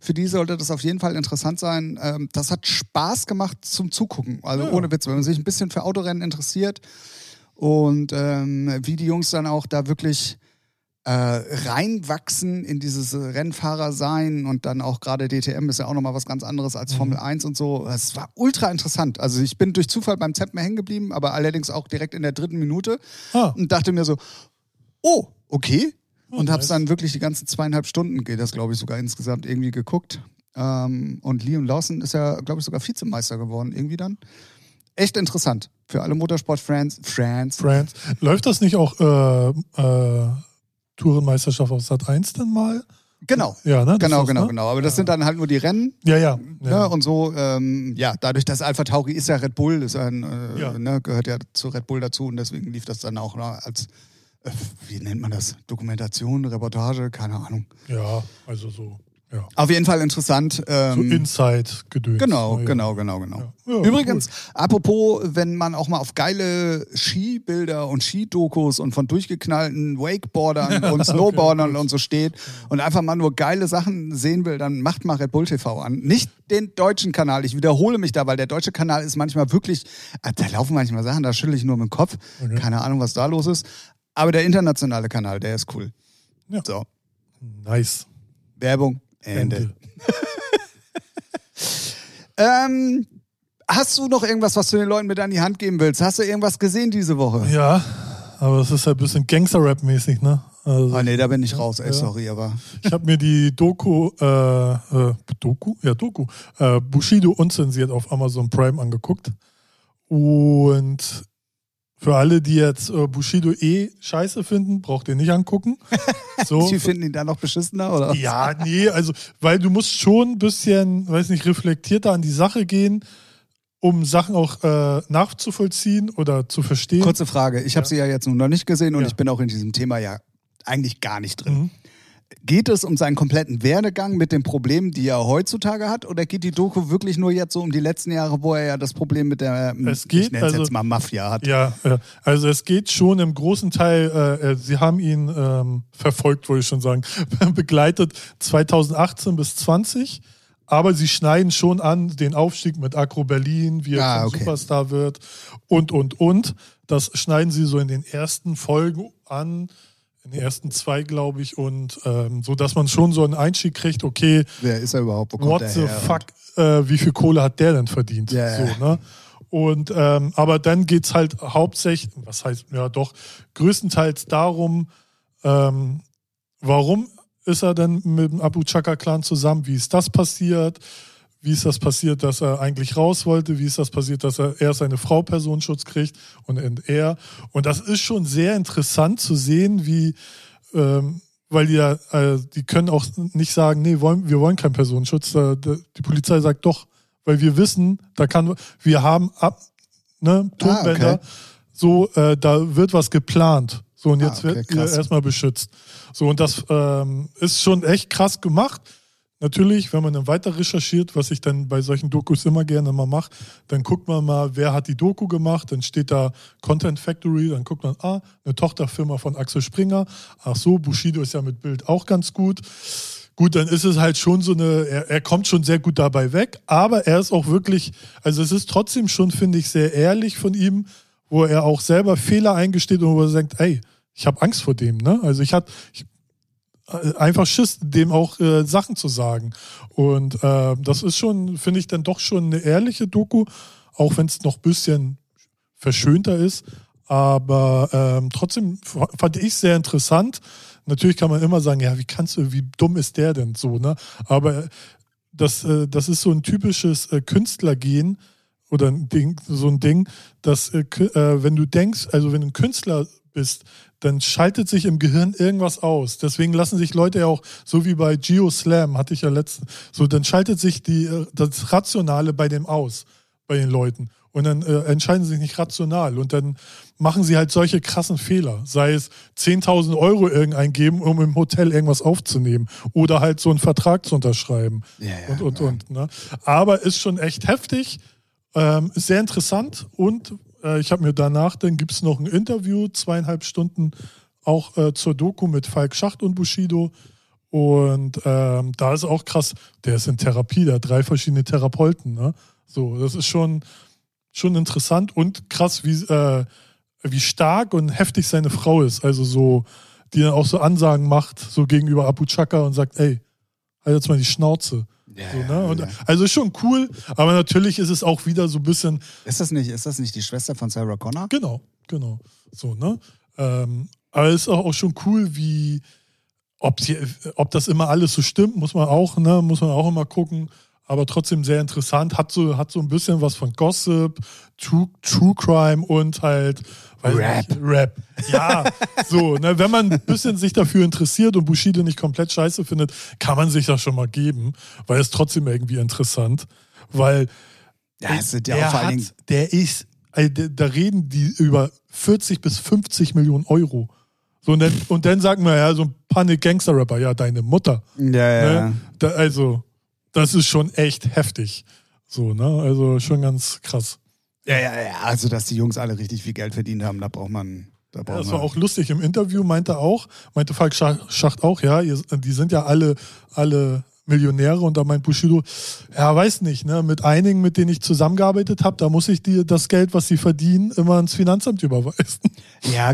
für die sollte das auf jeden Fall interessant sein. Ähm, das hat Spaß gemacht zum Zugucken. Also Ja. ohne Witz, wenn man sich ein bisschen für Autorennen interessiert und ähm, wie die Jungs dann auch da wirklich äh, reinwachsen in dieses Rennfahrer sein und dann auch gerade DTM ist ja auch nochmal was ganz anderes als Formel 1 und so. Es war ultra interessant. Also ich bin durch Zufall beim Zeppen hängen geblieben, aber allerdings auch direkt in der dritten Minute Ah. und dachte mir so, oh, okay. Und Oh, hab's nice. dann wirklich die ganzen zweieinhalb Stunden, geht das glaube ich sogar insgesamt irgendwie geguckt. Ähm, und Liam Lawson ist ja, glaube ich, sogar Vizemeister geworden, irgendwie dann. Echt interessant. Für alle Motorsport-Fans. Friends. France. Läuft das nicht auch äh, äh, Tourenmeisterschaft auf Sat 1 denn mal? Genau. Ja, ne? Das Genau, genau, ne? genau. Aber das sind dann halt nur die Rennen. Ja, ja. Ja. ja. und so, ähm, ja, dadurch, dass Alpha Tauri ist ja Red Bull, ist ein, äh, Ja. ne, gehört ja zu Red Bull dazu und deswegen lief das dann auch ne, als, äh, wie nennt man das? Dokumentation, Reportage, keine Ahnung. ja, also so. Ja. Auf jeden Fall interessant. So Ähm, Inside-Gedöns. Genau, ne, ja. genau, genau, genau. Ja. Ja, Übrigens, apropos, wenn man auch mal auf geile Skibilder und Skidokus und von durchgeknallten Wakeboardern und Snowboardern und so steht und einfach mal nur geile Sachen sehen will, dann macht mal Red Bull TV an. Nicht den deutschen Kanal. Ich wiederhole mich da, weil der deutsche Kanal ist manchmal wirklich, äh, da laufen manchmal Sachen, da schüttle ich nur mit dem Kopf. Keine Ahnung, was da los ist. Aber der internationale Kanal, der ist cool. Ja. So, Nice. Werbung, Ende. Ähm, hast du noch irgendwas, was du den Leuten mit an die Hand geben willst? Hast du irgendwas gesehen diese Woche? Ja, aber es ist halt ein bisschen Gangster-Rap-mäßig, ne? Also, Oh nee, da bin ich raus, ey, Ja. sorry, aber. Ich habe mir die Doku, äh, äh, Doku? Ja, Doku, äh, Bushido unzensiert auf Amazon Prime angeguckt. Und für alle, die jetzt äh, Bushido eh scheiße finden, braucht ihr nicht angucken. So. Die finden ihn da noch beschissener, oder? Ja, nee, also, weil du musst schon ein bisschen, weiß nicht, reflektierter an die Sache gehen, um Sachen auch äh, nachzuvollziehen oder zu verstehen. Kurze Frage, ich habe sie ja jetzt nun noch nicht gesehen und Ja. ich bin auch in diesem Thema ja eigentlich gar nicht drin. Mhm. Geht es um seinen kompletten Werdegang mit den Problemen, die er heutzutage hat, oder geht die Doku wirklich nur jetzt so um die letzten Jahre, wo er ja das Problem mit der, Es geht, ich nenne es also- jetzt mal Mafia hat? Ja, also es geht schon im großen Teil, äh, äh, sie haben ihn ähm, verfolgt, wollte ich schon sagen, begleitet 2018 bis 20, aber sie schneiden schon an den Aufstieg mit Agro Berlin, wie er Ah, zum okay. Superstar wird und, und, und. Das schneiden sie so in den ersten Folgen an, in den ersten zwei, glaube ich, und ähm, so, dass man schon so einen Einstieg kriegt, okay, Wer ist er überhaupt? Wo kommt what the fuck, äh, wie viel Kohle hat der denn verdient? Ja. So, ne? Und ähm, aber dann geht's halt hauptsächlich, was heißt, ja doch, größtenteils darum, ähm, warum ist er denn mit dem Abu Chaka Clan zusammen? Wie ist das passiert? Wie ist das passiert, dass er eigentlich raus wollte? Wie ist das passiert, dass er erst seine Frau Personenschutz kriegt und er? Und das ist schon sehr interessant zu sehen, wie, ähm, weil die ja, äh, die können auch nicht sagen, nee, wollen, wir wollen keinen Personenschutz. Äh, die Polizei sagt doch, weil wir wissen, da kann, wir haben ab, ne, Tonbänder, Ah, okay. so, äh, da wird was geplant. So, und Ah, jetzt okay, wird ihr krass. erstmal beschützt. So, und das ähm, ist schon echt krass gemacht. Natürlich, wenn man dann weiter recherchiert, was ich dann bei solchen Dokus immer gerne mal mache, dann guckt man mal, wer hat die Doku gemacht, dann steht da Content Factory, dann guckt man, ah, eine Tochterfirma von Axel Springer, ach so, Bushido ist ja mit Bild auch ganz gut. Gut, dann ist es halt schon so eine, er, er kommt schon sehr gut dabei weg, aber er ist auch wirklich, also es ist trotzdem schon, finde ich, sehr ehrlich von ihm, wo er auch selber Fehler eingesteht und wo er sagt, ey, ich habe Angst vor dem, ne? Also ich hatte ich, einfach Schiss, dem auch äh, Sachen zu sagen. Und äh, das ist schon, finde ich, dann doch schon eine ehrliche Doku, auch wenn es noch ein bisschen verschönter ist. Aber ähm, trotzdem fand ich sehr interessant. Natürlich kann man immer sagen, ja, wie kannst du, wie dumm ist der denn so, ne? Aber das, äh, das ist so ein typisches äh, Künstlergehen oder ein Ding, so ein Ding, dass äh, äh, wenn du denkst, also wenn du ein Künstler bist, dann schaltet sich im Gehirn irgendwas aus. Deswegen lassen sich Leute ja auch, so wie bei Geoslam, hatte ich ja letztens, so dann schaltet sich die, äh, das Rationale bei dem aus, bei den Leuten. Und dann äh, entscheiden sie sich nicht rational. Und dann machen sie halt solche krassen Fehler. Sei es 10.000 Euro irgendein geben, um im Hotel irgendwas aufzunehmen. Oder halt so einen Vertrag zu unterschreiben. Ja, ja, und, und, ja. und. Ne? Aber ist schon echt heftig. Ähm, sehr interessant. Und äh, ich habe mir danach, dann gibt es noch ein Interview, zweieinhalb Stunden auch äh, zur Doku mit Falk Schacht und Bushido. Und ähm, da ist auch krass, der ist in Therapie, der hat drei verschiedene Therapeuten. Ne? So, das ist schon, schon interessant und krass, wie, äh, wie stark und heftig seine Frau ist. Also so, die dann auch so Ansagen macht, so gegenüber Abu Chaka und sagt, ey, halt jetzt mal die Schnauze. Ja, So, ne? und, ja. Also ist schon cool, aber natürlich ist es auch wieder so ein bisschen, Ist das nicht, ist das nicht die Schwester von Sarah Connor? genau, genau. So, ne? Ähm, aber es ist auch, auch schon cool, wie, ob, sie, ob das immer alles so stimmt, muss man auch, ne, muss man auch immer gucken. Aber trotzdem sehr interessant, hat so, hat so ein bisschen was von Gossip, True, True Crime und halt Rap. Nicht, Rap. Ja, so, ne, wenn man ein bisschen sich dafür interessiert und Bushido nicht komplett scheiße findet, kann man sich das schon mal geben, weil es trotzdem irgendwie interessant, weil Ja, es sind ja der, allen hat, der ist, also da- reden die über 40 bis 50 Millionen Euro. So, und, dann, und dann sagen wir ja, so ein Panik Gangster-Rapper, ja, deine Mutter. Ja, ja. Ne? Da, also, das ist schon echt heftig. So, ne? Also schon ganz krass. Ja, ja, ja. Also, dass die Jungs alle richtig viel Geld verdient haben, da braucht man. Da Ja, braucht das man war auch lustig. Im Interview meinte auch, meinte Falk Scha- Schacht auch, ja, ihr, die sind ja alle, alle Millionäre und da meint Bushido, ja, weiß nicht, ne, mit einigen, mit denen ich zusammengearbeitet habe, da muss ich dir das Geld, was sie verdienen, immer ins Finanzamt überweisen. Ja,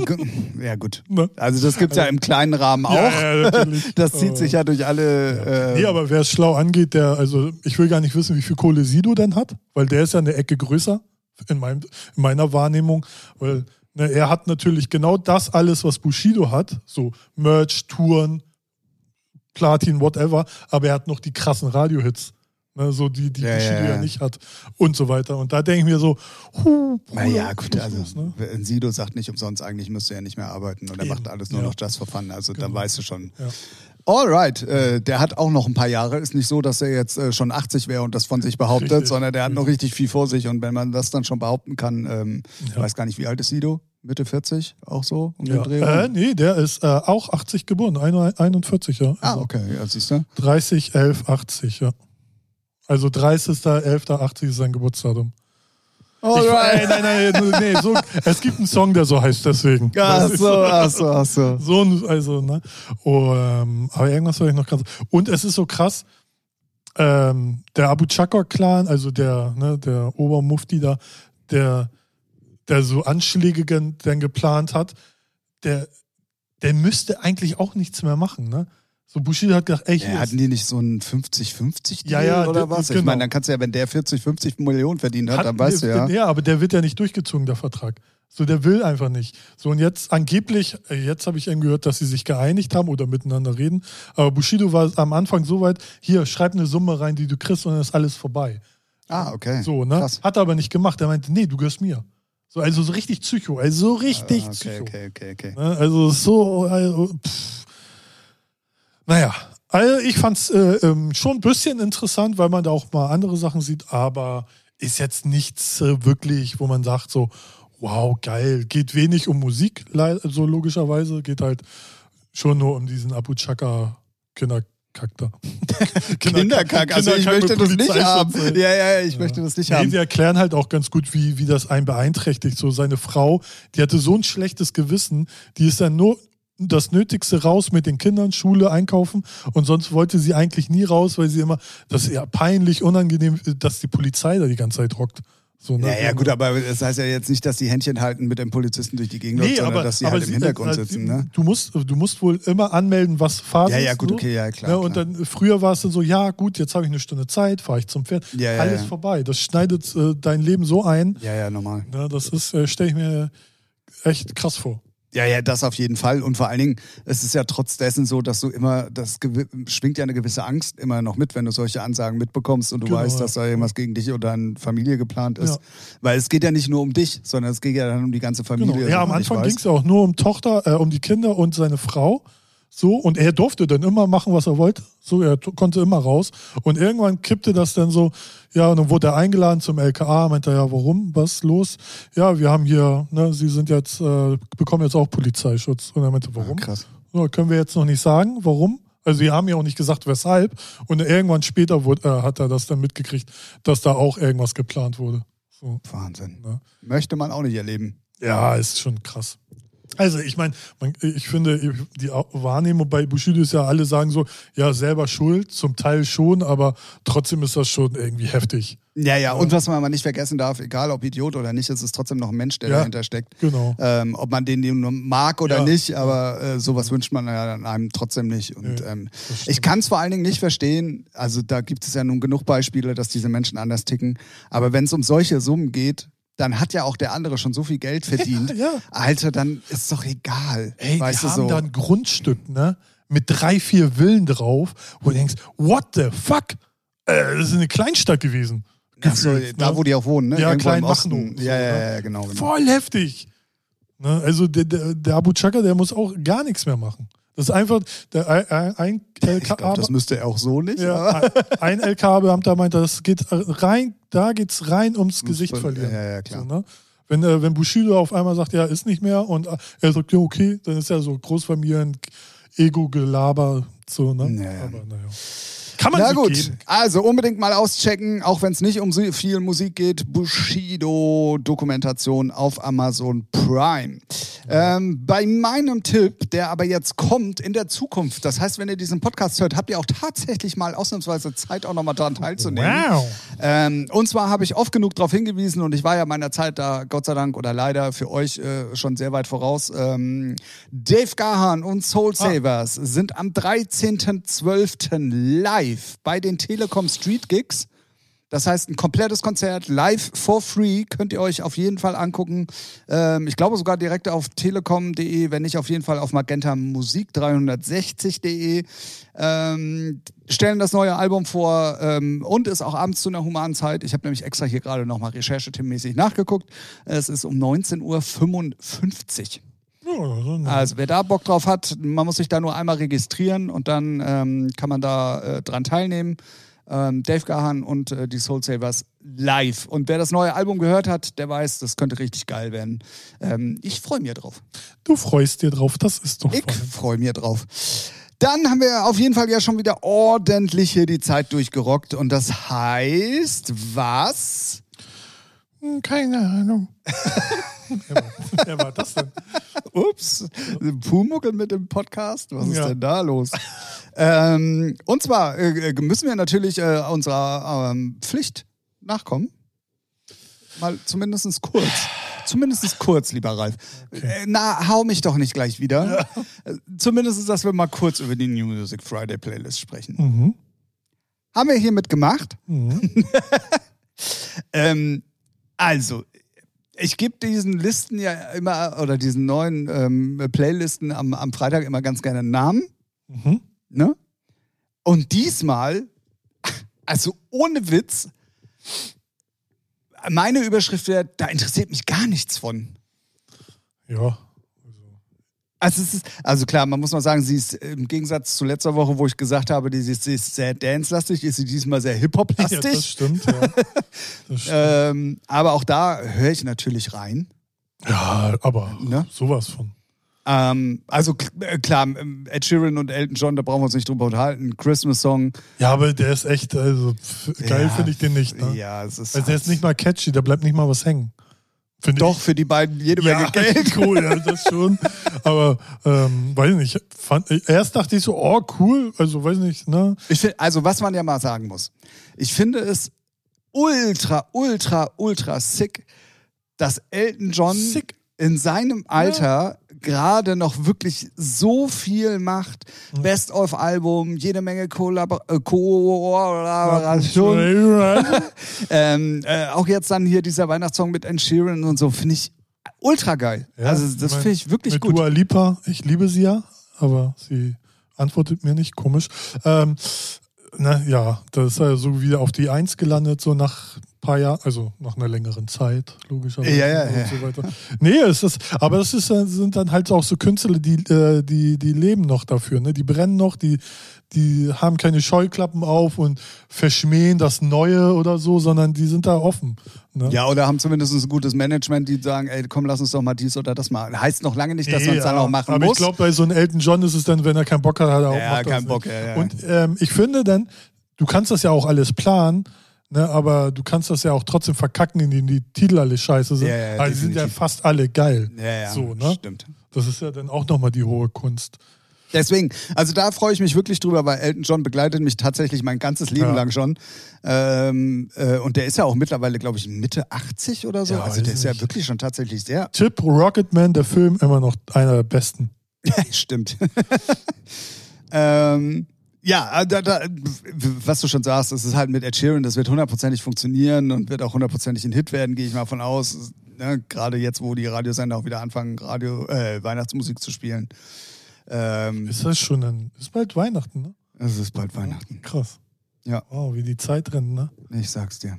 ja, gut. Ne? Also, das gibt es ja im kleinen Rahmen auch. Ja, ja, natürlich. Das zieht sich ja durch alle. Äh, Nee, aber wer es schlau angeht, der, also ich will gar nicht wissen, wie viel Kohle Sido denn hat, weil der ist ja eine Ecke größer in, meinem, in meiner Wahrnehmung, weil ne, er hat natürlich genau das alles, was Bushido hat, so Merch, Touren, Platin, whatever, aber er hat noch die krassen Radiohits, ne, so die, die Ja, Bushido ja, ja, ja. nicht hat und so weiter. Und da denke ich mir so, huh, Na ja, gut, Bruder, also was ne? wenn Sido sagt nicht umsonst, eigentlich müsste er nicht mehr arbeiten und er Eben, macht alles nur noch just for fun. Also dann Genau. weißt du schon. Alright, äh, der hat auch noch ein paar Jahre. Ist nicht so, dass er jetzt äh, schon 80 wäre und das von sich behauptet, Richtig, sondern der hat noch richtig viel vor sich. Und wenn man das dann schon behaupten kann, ähm, Ja. weiß gar nicht, wie alt ist Sido? Mitte 40? Auch so? Um den Ja. Dreh? Äh, nee, der ist äh, auch 80 geboren, 41, ja. ah, Also okay, ja, siehst du. 30, 11, 80, ja. Also 30. 11. 80 ist sein Geburtsdatum. Ich, Alright. nein, nein, nein, nee, so, es gibt einen Song, der so heißt, deswegen. Ach so, ach so, ach so. so ein, also, ne? Oh, ähm, aber irgendwas soll ich noch krass. Und es ist so krass, ähm, der Abu Chakra-Clan, also der, ne, der Obermufti da, der, der so Anschläge denn geplant hat, der, der müsste eigentlich auch nichts mehr machen, ne? So Bushido hat gedacht, ey, hier Ja, hatten die nicht so einen 50-50 Ja, ja, oder was? Ich genau. meine, dann kannst du ja, wenn der 40, 50 Millionen verdient hat, Hat- dann weißt du ja. Ja, aber der wird ja nicht durchgezogen, der Vertrag. So, der will einfach nicht. So, und jetzt angeblich, äh, jetzt habe ich eben gehört, dass sie sich geeinigt haben oder miteinander reden. Aber Bushido war am Anfang so weit, hier, schreib eine Summe rein, die du kriegst und dann ist alles vorbei. Ah, okay. So, ne? Krass. Hat er aber nicht gemacht. Er meinte, nee, du gehörst mir. So, also so richtig Psycho, also so richtig Ah, okay, Psycho. okay, okay, okay. Ne? Also so, also, pff. Naja, also ich fand es äh, ähm, schon ein bisschen interessant, weil man da auch mal andere Sachen sieht, aber ist jetzt nichts äh, wirklich, wo man sagt so, wow, geil, geht wenig um Musik, so logischerweise, geht halt schon nur um diesen Abu Chaka Kinderkack da. Kinderkack, also ich Kinderkack möchte das nicht haben. Ja, ja, ja, ich möchte das nicht Nee, haben. sie erklären halt auch ganz gut, wie, wie das einen beeinträchtigt. So seine Frau, die hatte so ein schlechtes Gewissen, die ist dann nur das Nötigste raus mit den Kindern, Schule, einkaufen und sonst wollte sie eigentlich nie raus, weil sie immer, das ist ja peinlich, unangenehm, dass die Polizei da die ganze Zeit rockt. So, ne? Ja, ja, gut, aber das heißt ja jetzt nicht, dass die Händchen halten mit dem Polizisten durch die Gegend, Nee, läuft, sondern aber, dass sie halt im sie- Hintergrund äh, sitzen, sie- ne? Du musst, du musst wohl immer anmelden, was Phase Ja, ja, ist, gut, so. okay, ja, klar, Ja, und klar. dann früher war es dann so, ja, gut, jetzt habe ich eine Stunde Zeit, fahre ich zum Pferd. Ja, ja, Alles ja. vorbei. Das schneidet äh, dein Leben so ein. Ja, ja, normal. Ne, das ist, äh, stelle ich mir echt krass vor. Ja, ja, das auf jeden Fall. Und vor allen Dingen, es ist ja trotz dessen so, dass du immer, das schwingt ja eine gewisse Angst immer noch mit, wenn du solche Ansagen mitbekommst und du Genau, weißt, dass da irgendwas gegen dich oder deine Familie geplant ist. Ja. Weil es geht ja nicht nur um dich, sondern es geht ja dann um die ganze Familie. Genau. Ja, am soweit ich Anfang ging es ja auch nur um Tochter, äh, um die Kinder und seine Frau. So, und er durfte dann immer machen, was er wollte. So, er konnte immer raus. Und irgendwann kippte das dann so, ja, und dann wurde er eingeladen zum LKA, meinte er, ja, warum? Was los? Ja, wir haben hier, ne, sie sind jetzt, äh, bekommen jetzt auch Polizeischutz. Und er meinte, warum? Ah, krass. Ja, können wir jetzt noch nicht sagen, warum. Also sie haben ja auch nicht gesagt, weshalb. Und irgendwann später wurde, äh, hat er das dann mitgekriegt, dass da auch irgendwas geplant wurde. So, Wahnsinn. ne? Möchte man auch nicht erleben. Ja, ist schon krass. Also ich meine, ich finde, die Wahrnehmung bei Bushido ist ja, alle sagen so, ja, selber schuld, zum Teil schon, aber trotzdem ist das schon irgendwie heftig. Ja, ja, und was man aber nicht vergessen darf, egal ob Idiot oder nicht, ist es trotzdem noch ein Mensch, der Ja, dahinter steckt. Genau. Ähm, ob man den nun mag oder Ja. nicht, aber äh, sowas wünscht man ja einem trotzdem nicht. Und Nee, ähm, ich kann es vor allen Dingen nicht verstehen, also da gibt es ja nun genug Beispiele, dass diese Menschen anders ticken, aber wenn es um solche Summen geht, dann hat ja auch der andere schon so viel Geld verdient. Ja, ja. Alter, dann ist doch egal. Ey, weißt die du haben so. da ein Grundstück, ne? Mit drei, vier Villen drauf, wo du denkst, what the fuck? Äh, das ist eine Kleinstadt gewesen. Ach so, Gefühlt, da ne? wo die auch wohnen, ne? Ja, Irgendwo Osten. so, Ja, ja, ne? ja, genau. genau. Voll heftig. Ne? Also der, der, der Abu Chaka, der muss auch gar nichts mehr machen. Das ist einfach ein, ein, Ich glaube, das müsste er auch so nicht. ja, ein ein LKW-Beamter meint, das geht rein, da geht's rein ums Gesicht Ver- verlieren. ja, ja, klar. So, ne? Wenn, äh, wenn Bushido auf einmal sagt, ja, ist nicht mehr und äh, er sagt, ja, okay, dann ist ja so Großfamilien, Ego-Gelaber, so, ne? Ja, ja. Aber naja. Kann man Na gut, geben. also unbedingt mal auschecken, auch wenn es nicht um so viel Musik geht. Bushido-Dokumentation auf Amazon Prime. Ähm, bei meinem Tipp, der aber jetzt kommt in der Zukunft, das heißt, wenn ihr diesen Podcast hört, habt ihr auch tatsächlich mal ausnahmsweise Zeit, auch nochmal daran teilzunehmen. Wow. Ähm, und zwar habe ich oft genug darauf hingewiesen und ich war ja meiner Zeit da, Gott sei Dank oder leider für euch äh, schon sehr weit voraus. Ähm, Dave Gahan und Soul Savers sind am 13.12. live bei den Telekom Street Gigs. Das heißt, ein komplettes Konzert live for free könnt ihr euch auf jeden Fall angucken. Ähm, ich glaube sogar direkt auf telekom.de, wenn nicht auf jeden Fall auf Magenta Musik 360.de. Ähm, stellen das neue Album vor ähm, und ist auch abends zu einer humanen Zeit. Ich habe nämlich extra hier gerade nochmal rechercheteammäßig nachgeguckt. Es ist um 19.55 Uhr. Also, wer da Bock drauf hat, man muss sich da nur einmal registrieren und dann ähm, kann man da äh, dran teilnehmen. Ähm, Dave Gahan und äh, die Soul Savers live. Und wer das neue Album gehört hat, der weiß, das könnte richtig geil werden. Ähm, ich freue mich drauf. Du freust dir drauf, das ist doch Ich freue mich drauf. Dann haben wir auf jeden Fall ja schon wieder ordentlich hier die Zeit durchgerockt. Und das heißt, was? Hm, Keine Ahnung. wer, war, wer war das denn? Ups, Pumuckel mit dem Podcast? Was ist Ja. denn da los? ähm, und zwar äh, müssen wir natürlich äh, unserer ähm, Pflicht nachkommen. Mal zumindest kurz. Zumindest kurz, lieber Ralf. Äh, na, hau mich doch nicht gleich wieder. Äh, Zumindest, dass wir mal kurz über die New Music Friday Playlist sprechen. Mhm. Haben wir hiermit gemacht. Mhm. Ähm, also, ich gebe diesen Listen ja immer, oder diesen neuen ähm, Playlisten am, am Freitag immer ganz gerne einen Namen. Mhm. Ne? Und diesmal, also ohne Witz, meine Überschrift wäre, da interessiert mich gar nichts von. Ja. Also, ist, also klar, man muss mal sagen, sie ist im Gegensatz zu letzter Woche, wo ich gesagt habe, die ist, sie ist sehr dance-lastig, ist sie diesmal sehr ja, Hip-Hop-lastig. das stimmt, ja. Das stimmt. ähm, aber auch da höre ich natürlich rein. ja, aber Ne? sowas von. Ähm, also äh, klar, ähm, Ed Sheeran und Elton John, da brauchen wir uns nicht drüber unterhalten. Christmas-Song. Ja, aber der ist echt, also geil Ja, finde ich den nicht. Ne? Ja, es ist. Also der ist nicht mal catchy, da bleibt nicht mal was hängen. Finde Doch, für die beiden jede ich. Menge Ja, Geld. cool, ja, das schon. Aber ähm, weiß nicht, fand, erst dachte ich so, oh cool, also weiß nicht, ne? Ich find, also, was man ja mal sagen muss. Ich finde es ultra, ultra, ultra sick, dass Elton John Sick. in seinem Alter gerade noch wirklich so viel macht. Best-of-Album, jede Menge Kollabor äh, Kollaboration. ähm, äh, auch jetzt dann hier dieser Weihnachtssong mit Ed Sheeran und so, finde ich ultra geil. Ja, also, das finde ich wirklich Mit gut. Dua Lipa, ich liebe sie ja, aber sie antwortet mir nicht, komisch. Ähm, na ja, das ist ja so wieder auf die Eins gelandet, so nach ein paar Jahren, also nach einer längeren Zeit, logischerweise. Ja, ja, und ja. so weiter. Nee, es ist, aber das ist, äh, sind dann halt auch so Künstler, die, äh, die, die leben noch dafür, ne? Die brennen noch, die, die haben keine Scheuklappen auf und verschmähen das Neue oder so, sondern die sind da offen. Ne? Ja, oder haben zumindest ein gutes Management, die sagen, ey, komm, lass uns doch mal dies oder das machen. Heißt noch lange nicht, dass man Nee, es dann auch machen aber muss. ich glaube, bei so einem Elton John ist es dann, wenn er keinen Bock hat, hat er auch Ja, macht das keinen. Bock, ja, ja. Und ähm, ich finde dann, du kannst das ja auch alles planen, Ne, aber du kannst das ja auch trotzdem verkacken, indem die Titel alle scheiße sind. Ja, ja, aber die sind ja fast alle geil. Ja, ja, So, ne? stimmt. Das ist ja dann auch nochmal die hohe Kunst. Deswegen, also da freue ich mich wirklich drüber, weil Elton John begleitet mich tatsächlich mein ganzes Leben Ja. lang schon. Ähm, äh, und der ist ja auch mittlerweile, glaube ich, Mitte 80 oder so. Ja, also der ist ja wirklich schon tatsächlich sehr. Tipp Rocketman, der Film, immer noch einer der besten. Ja, stimmt. ähm, ja, da, da, was du schon sagst, es ist halt mit Ed Sheeran, das wird hundertprozentig funktionieren und wird auch hundertprozentig ein Hit werden, gehe ich mal von aus. Ne? Gerade jetzt, wo die Radiosender auch wieder anfangen, Radio, äh, Weihnachtsmusik zu spielen. Ähm, Ist das schon ein. Ist bald Weihnachten, ne? es ist bald Weihnachten. Krass. Ja. Wow, wie die Zeit rennt, ne? Ich sag's dir.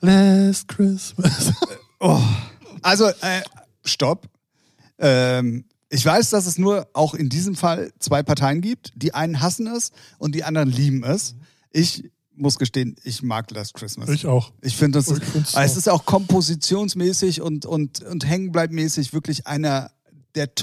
Last Christmas. Oh. Also, äh, stopp. Ähm, ich weiß, dass es nur auch in diesem Fall zwei Parteien gibt. Die einen hassen es und die anderen lieben es. Ich muss gestehen, ich mag Last Christmas. ich auch. Ich finde, das Ich ist, find's es ist auch kompositionsmäßig und, und, und hängenbleibmäßig wirklich einer der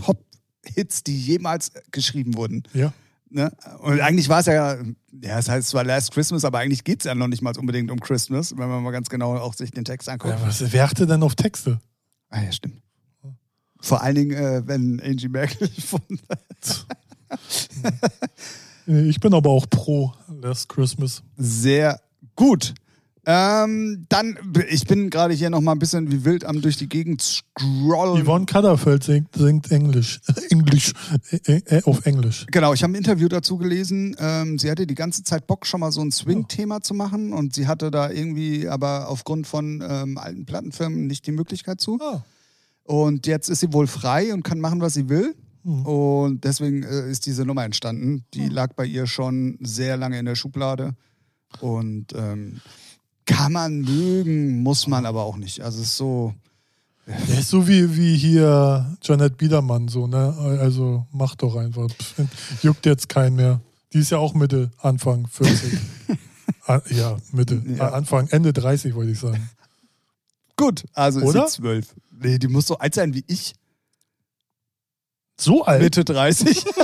Top-Hits, die jemals geschrieben wurden. Ja. Ne? Und eigentlich war es ja, ja, es heißt zwar Last Christmas, aber eigentlich geht es ja noch nicht mal unbedingt um Christmas, wenn man mal ganz genau auch sich den Text anguckt. ja was, wer achtet denn auf Texte? Ah ja, stimmt. Vor allen Dingen, äh, wenn Angie Merkel von Ich bin aber auch pro Last Christmas. sehr gut. Ähm, dann, ich bin gerade hier noch mal ein bisschen wie wild am durch die Gegend scrollen. Yvonne Kadderfeld singt, singt Englisch. Englisch. Äh, äh, auf Englisch. Genau, ich habe ein Interview dazu gelesen. Ähm, sie hatte die ganze Zeit Bock, schon mal so ein Swing-Thema zu machen und sie hatte da irgendwie aber aufgrund von ähm, alten Plattenfirmen nicht die Möglichkeit zu. Ah. Und jetzt ist sie wohl frei und kann machen, was sie will. Mhm. Und deswegen äh, ist diese Nummer entstanden. Die lag bei ihr schon sehr lange in der Schublade. Und ähm, kann man mögen, muss man aber auch nicht. Also es ist so. Der ist so wie, wie hier Janet Biedermann, so, ne? Also mach doch einfach. Juckt jetzt keinen mehr. Die ist ja auch Mitte, Anfang 40. Ah, ja, Mitte. Ja. Anfang, Ende 30, wollte ich sagen. Gut, also Oder? ist sie zwölf. Nee, die muss so alt sein wie ich. So alt? Mitte 30.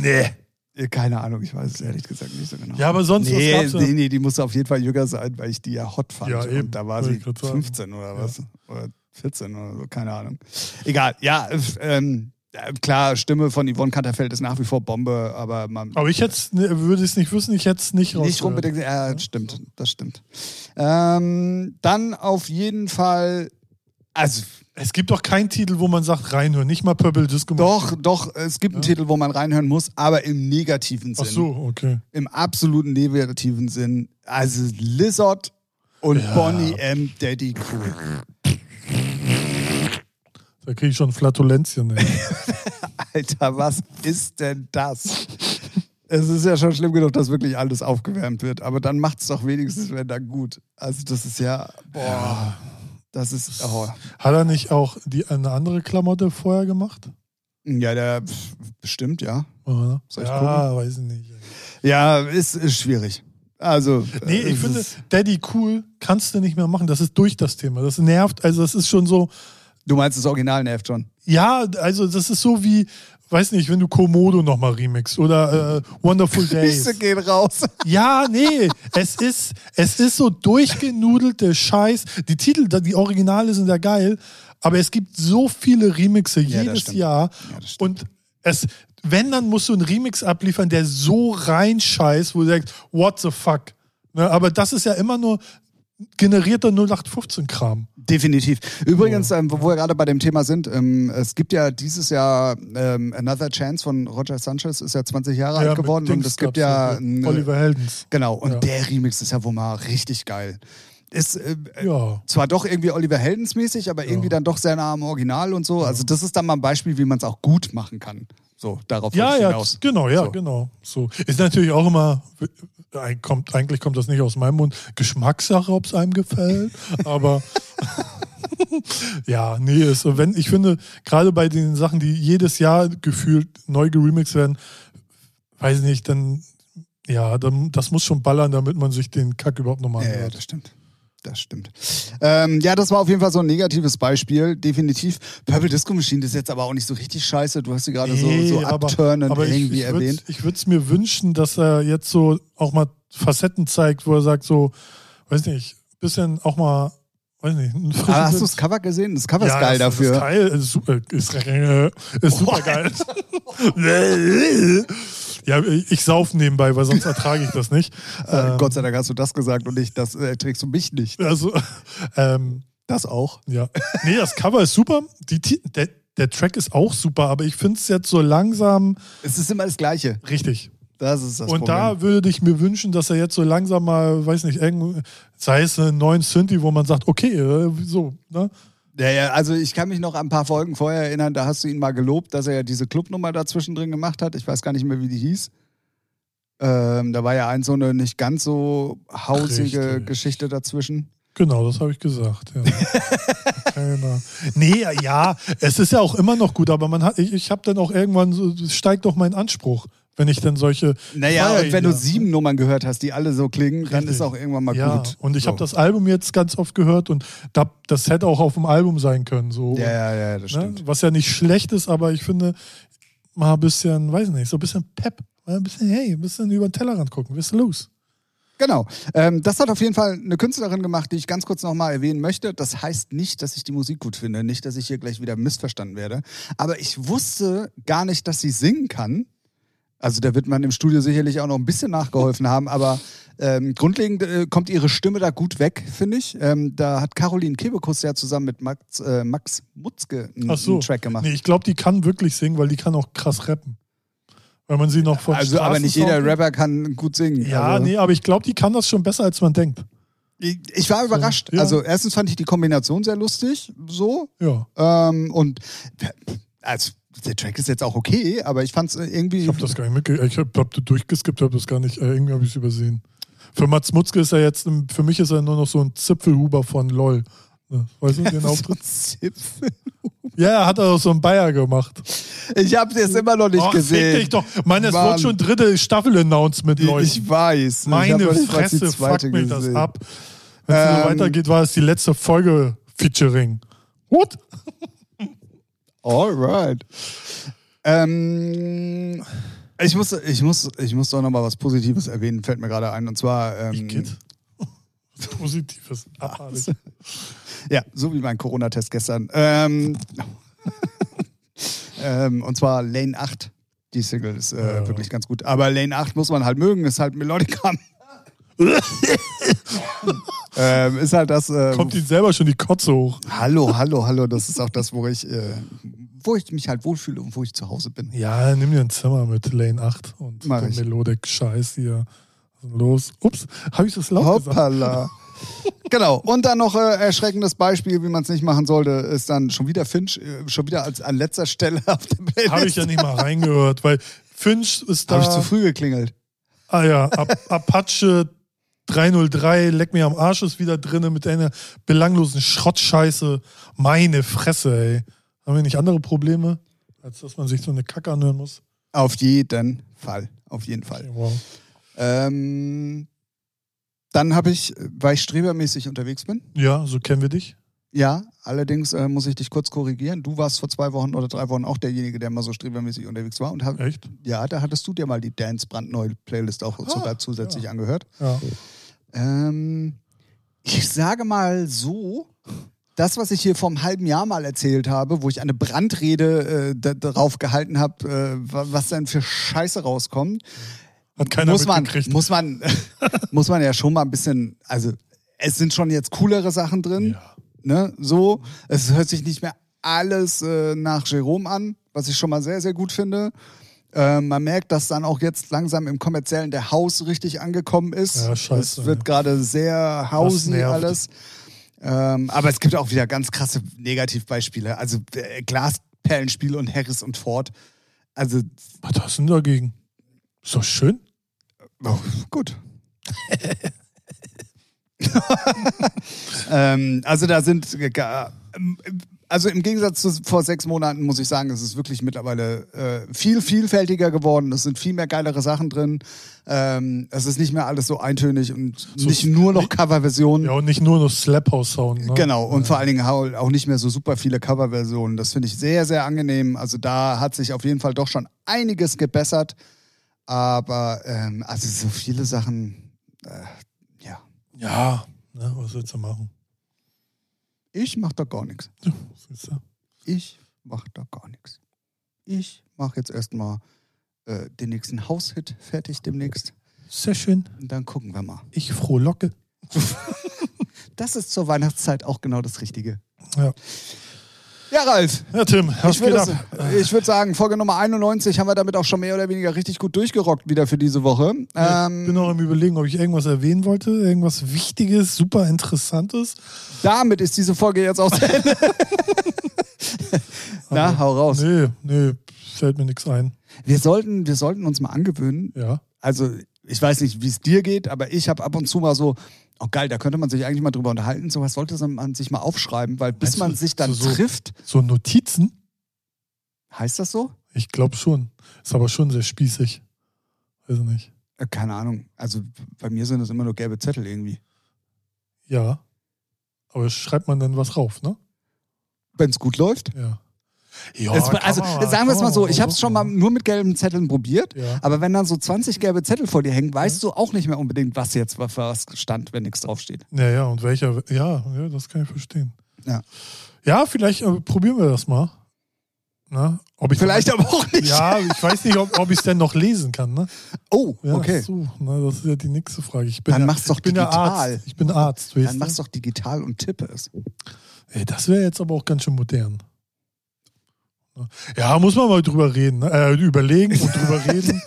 Nee. Äh, Keine Ahnung, ich weiß es ehrlich gesagt nicht so genau. Ja, aber sonst, nee, was nee, nee, die muss auf jeden Fall jünger sein, weil ich die ja hot fand. Ja, eben. Und da war sie ich grad sagen. 15 oder was? Oder 14 oder so, keine Ahnung. Egal, ja, äh, ähm, äh, klar, Stimme von Yvonne Kanterfeld ist nach wie vor Bombe, aber man. Aber ich hätte würde es nicht wissen, ich hätte es nicht nicht rausgehört. unbedingt, ja, das stimmt, das stimmt. Ähm, dann auf jeden Fall, also Es gibt doch keinen Titel, wo man sagt, reinhören. Nicht mal Purple Disco. doch, doch, es gibt einen Titel, wo man reinhören muss, aber im negativen Sinn. Ach so, okay. Im absoluten negativen Sinn. Also Lizard und Ja. Bonnie M. Daddy Cool. Da kriege ich schon Flatulenzien. Ey. Alter, was ist denn das? Es ist ja schon schlimm genug, dass wirklich alles aufgewärmt wird, aber dann macht es doch wenigstens, wenn dann gut. Also das ist ja, boah, das ist, oh. Hat er nicht auch die, eine andere Klamotte vorher gemacht? Ja, der bestimmt, ja. Oder? Soll ich ja, weiß ich nicht. Ja, ist, ist schwierig. Also, Nee, äh, ich es finde, Daddy cool kannst du nicht mehr machen. Das ist durch das Thema. Das nervt. Also, das ist schon so. du meinst das Original nervt schon. Ja, also, das ist so wie, weiß nicht, wenn du Komodo nochmal remixst oder äh, Wonderful Days. Grüße gehen raus. Ja, nee, es ist, es ist so durchgenudelte Scheiß. Die Titel, die Originale sind ja geil, aber es gibt so viele Remixe Ja, jedes. Jahr. Ja, und es, wenn, dann musst du einen Remix abliefern, der so reinscheißt, wo du sagst, what the fuck. Ne, aber das ist ja immer nur generierter 0815-Kram. Definitiv. Übrigens, ähm, wo wir gerade bei dem Thema sind, ähm, es gibt ja dieses Jahr ähm, Another Chance von Roger Sanchez, ist ja 20 Jahre alt mit geworden und es gibt ja eine- Oliver Heldens. Genau, und Ja. der Remix ist ja wohl mal richtig geil. Ist äh, Ja. zwar doch irgendwie Oliver Heldens mäßig, aber irgendwie dann doch sehr nah am Original und so. Also das ist dann mal ein Beispiel, wie man es auch gut machen kann. So, darauf Ja, ja, hinaus. genau, ja, So. genau. So. Ist natürlich auch immer, kommt, eigentlich kommt das nicht aus meinem Mund, Geschmackssache, ob es einem gefällt, aber ja, nee, ist, wenn, ich finde, gerade bei den Sachen, die jedes Jahr gefühlt neu geremixed werden, weiß ich nicht, dann, ja, dann, das muss schon ballern, damit man sich den Kack überhaupt nochmal Ja, ja, anhört. das stimmt. Das stimmt. Ähm, ja, das war auf jeden Fall so ein negatives Beispiel, definitiv. Purple Disco Machine das ist jetzt aber auch nicht so richtig scheiße. Du hast sie gerade so, so Nee, aber- abturnend ich- irgendwie ich würd's- erwähnt. Ich würde es mir wünschen, dass er jetzt so auch mal Facetten zeigt, wo er sagt so, weiß nicht, bisschen auch mal, weiß nicht. ein Aber hast du das Cover gesehen? Das Cover ist ja, geil das, dafür. Das ist geil, ist super, ist, ist super geil. ja, ich sauf nebenbei, weil sonst ertrage ich das nicht. Äh, Ähm, Gott sei Dank hast du das gesagt und nicht, das äh, trägst du mich nicht. Also, ähm, Das auch. ja. Nee, das Cover ist super. Die, der, der Track ist auch super, aber ich finde es jetzt so langsam Es ist immer das Gleiche. richtig. Das ist das Und Problem. da würde ich mir wünschen, dass er jetzt so langsam mal, weiß nicht, irgendwo, sei es einen neuen Synthi, wo man sagt, okay, äh, so, ne? Ja, ja, also ich kann mich noch an ein paar Folgen vorher erinnern, da hast du ihn mal gelobt, dass er ja diese Clubnummer dazwischen drin gemacht hat. Ich weiß gar nicht mehr, wie die hieß. Ähm, da war ja ein so eine nicht ganz so hausige Richtig. Geschichte dazwischen. Genau, das habe ich gesagt, ja. Keine. Nee, ja, es ist ja auch immer noch gut, aber man hat, ich, ich habe dann auch irgendwann so, es steigt doch mein Anspruch, wenn ich dann solche. Naja, Feier und wenn du sieben Nummern gehört hast, die alle so klingen, dann Richtig. ist auch irgendwann mal ja, gut. und ich so. habe das Album jetzt ganz oft gehört und da, das hätte auch auf dem Album sein können. So, Ja, ja, ja, das ne? stimmt. Was ja nicht schlecht ist, aber ich finde, mal ein bisschen, weiß nicht, so ein bisschen Pep, mal ein bisschen, hey, ein bisschen über den Tellerrand gucken, was ist los? Genau. Ähm, das hat auf jeden Fall eine Künstlerin gemacht, die ich ganz kurz nochmal erwähnen möchte. Das heißt nicht, dass ich die Musik gut finde, nicht, dass ich hier gleich wieder missverstanden werde. Aber ich wusste gar nicht, dass sie singen kann. Also da wird man im Studio sicherlich auch noch ein bisschen nachgeholfen haben, aber ähm, grundlegend äh, kommt ihre Stimme da gut weg, finde ich. Ähm, da hat Caroline Kebekus ja zusammen mit Max, äh, Max Mutzke einen, so. einen Track gemacht. Nee, ich glaube, die kann wirklich singen, weil die kann auch krass rappen. Weil man sie noch von also, aber nicht jeder Rapper kann gut singen. Ja, also. nee, aber ich glaube, die kann das schon besser, als man denkt. Ich, ich war überrascht. ja. Also erstens fand ich die Kombination sehr lustig, so. Ja. Ähm, und also, der Track ist jetzt auch okay, aber ich fand es irgendwie. Ich habe das gar nicht mitgekriegt. Ich habe hab durchgeskippt, habe das gar nicht. Äh, irgendwie habe ich es übersehen. Für Mats Mutzke ist er jetzt, für mich ist er nur noch so ein Zipfelhuber von LOL. Ne, Weißt du, den Auftritt? Zipfel. Ja, er hat auch so einen Bayer gemacht. Ich habe es immer noch nicht Ach, gesehen. dich doch. Mann, es Mann. wird schon dritte Staffel-Announcement, Leute. Ich weiß. ich Meine die Fresse, fuck mir das gesehen. ab. Wenn es so Ähm, weitergeht, war es die letzte Folge Featuring. What? Alright. Ähm, ich muss, ich muss, ich muss doch noch mal was Positives erwähnen, fällt mir gerade ein. Und zwar, ähm, Igitt. Positives. Abartig. ja, so wie mein Corona-Test gestern. Ähm, ähm, und zwar Lane 8. Die Single ist äh, Ja. wirklich ganz gut. Aber Lane 8 muss man halt mögen, ist halt Melodikam. ähm, ist halt das. Äh, Kommt ihm selber schon die Kotze hoch. hallo, hallo, hallo. Das ist auch das, wo ich, äh, wo ich mich halt wohlfühle und wo ich zu Hause bin. Ja, nimm dir ein Zimmer mit Lane 8 und Mach dem ich. Melodik-Scheiß hier. Denn Los. Ups, habe ich das laut gesagt? Hoppala. genau. Und dann noch äh, erschreckendes Beispiel, wie man es nicht machen sollte, ist dann schon wieder Finch, äh, schon wieder als an letzter Stelle auf der Playlist. Habe ich ja nicht mal reingehört, weil Finch ist da. Habe ich zu früh geklingelt. Ah ja, Ap Apache 303, leck mir am Arsch ist wieder drinne mit einer belanglosen Schrottscheiße. Meine Fresse, ey. Haben wir nicht andere Probleme, als dass man sich so eine Kacke anhören muss? Auf jeden Fall. Auf jeden Fall. Okay, wow. Ähm, dann habe ich, weil ich strebermäßig unterwegs bin. Ja, so kennen wir dich. Ja, allerdings äh, muss ich dich kurz korrigieren. Du warst vor zwei Wochen oder drei Wochen auch derjenige, der mal so strebermäßig unterwegs war. Und hab, Echt? ja, da hattest du dir mal die Dance brandneue Playlist auch sogar zusätzlich ja. angehört. Ja. Ähm, ich sage mal so, das, was ich hier vor einem halben Jahr mal erzählt habe, wo ich eine Brandrede äh, da- darauf gehalten habe, äh, wa- was denn für Scheiße rauskommt, Hat keiner muss man, muss man, muss man ja schon mal ein bisschen, also es sind schon jetzt coolere Sachen drin, Ja. Ne, so, es hört sich nicht mehr alles äh, nach Jerome an, was ich schon mal sehr, sehr gut finde. Äh, man merkt, dass dann auch jetzt langsam im kommerziellen der Haus richtig angekommen ist. Ja, scheiße, Es wird gerade sehr hausy nervt. alles. Ähm, aber es gibt auch wieder ganz krasse Negativbeispiele. Also äh, Glasperlenspiel und Harris und Ford. Also Was hast du denn dagegen? Ist doch schön. Oh, gut. ähm, also da sind äh, also im Gegensatz zu vor sechs Monaten muss ich sagen, es ist wirklich mittlerweile äh, viel vielfältiger geworden. Es sind viel mehr geilere Sachen drin. Ähm, es ist nicht mehr alles so eintönig und So- nicht nur noch Coverversionen. Ja, und nicht nur noch Slap-House-Sound. Ne? Genau, und vor allen Dingen auch nicht mehr so super viele Coverversionen. Das finde ich sehr, sehr angenehm. Also da hat sich auf jeden Fall doch schon einiges gebessert. Aber ähm, also so viele Sachen, Ja. Ja, ne, was willst du machen? Ich mach da gar nichts. Ja, siehst du. Ich mach da gar nichts. Ich mach jetzt erstmal äh, den nächsten Haushit fertig demnächst. Sehr schön. Und dann gucken wir mal. Ich frohlocke. Das ist zur Weihnachtszeit auch genau das Richtige. Ja. Ja, Ralf. Ja, Tim, was Ich würde, geht ich würde sagen, Folge Nummer 91 haben wir damit auch schon mehr oder weniger richtig gut durchgerockt wieder für diese Woche. Ich Ähm, bin noch im Überlegen, ob ich irgendwas erwähnen wollte. Irgendwas Wichtiges, super Interessantes. damit ist diese Folge jetzt auch zu Ende. Na, hau raus. Nee, nee, fällt mir nichts ein. Wir sollten, wir sollten uns mal angewöhnen. Ja. Also, ich weiß nicht, wie es dir geht, aber ich habe ab und zu mal so, oh geil, da könnte man sich eigentlich mal drüber unterhalten. Sowas sollte man sich mal aufschreiben, weil bis Meinst man du, sich dann so- so- trifft, So Notizen? heißt das so? Ich glaube schon. Ist aber schon sehr spießig. Weiß ich nicht. Äh, keine Ahnung. Also bei mir sind das immer nur gelbe Zettel irgendwie. Ja. Aber schreibt man dann was rauf, ne? Wenn es gut läuft. Ja. Ja, Es- also man sagen wir es mal so, ich habe es schon mal nur mit gelben Zetteln probiert, Ja. aber wenn dann so 20 gelbe Zettel vor dir hängen, weißt du auch nicht mehr unbedingt, was jetzt was was stand, wenn nichts draufsteht. Ja, ja, und welcher, ja, ja, das kann ich verstehen. Ja. Ja, vielleicht äh, probieren wir das mal. Na, ob ich Vielleicht aber auch nicht. Ja, ich weiß nicht, ob, ob ich es denn noch lesen kann, ne? Oh, Ja, okay. So, na, das ist ja die nächste Frage. Ich bin Dann ja, mach's doch ich bin ja digital. Arzt. Ich bin Arzt, Dann du? mach's doch digital und tippe es. Ey, das wäre jetzt aber auch ganz schön modern. Ja, muss man mal drüber reden, ne? äh, überlegen und drüber reden.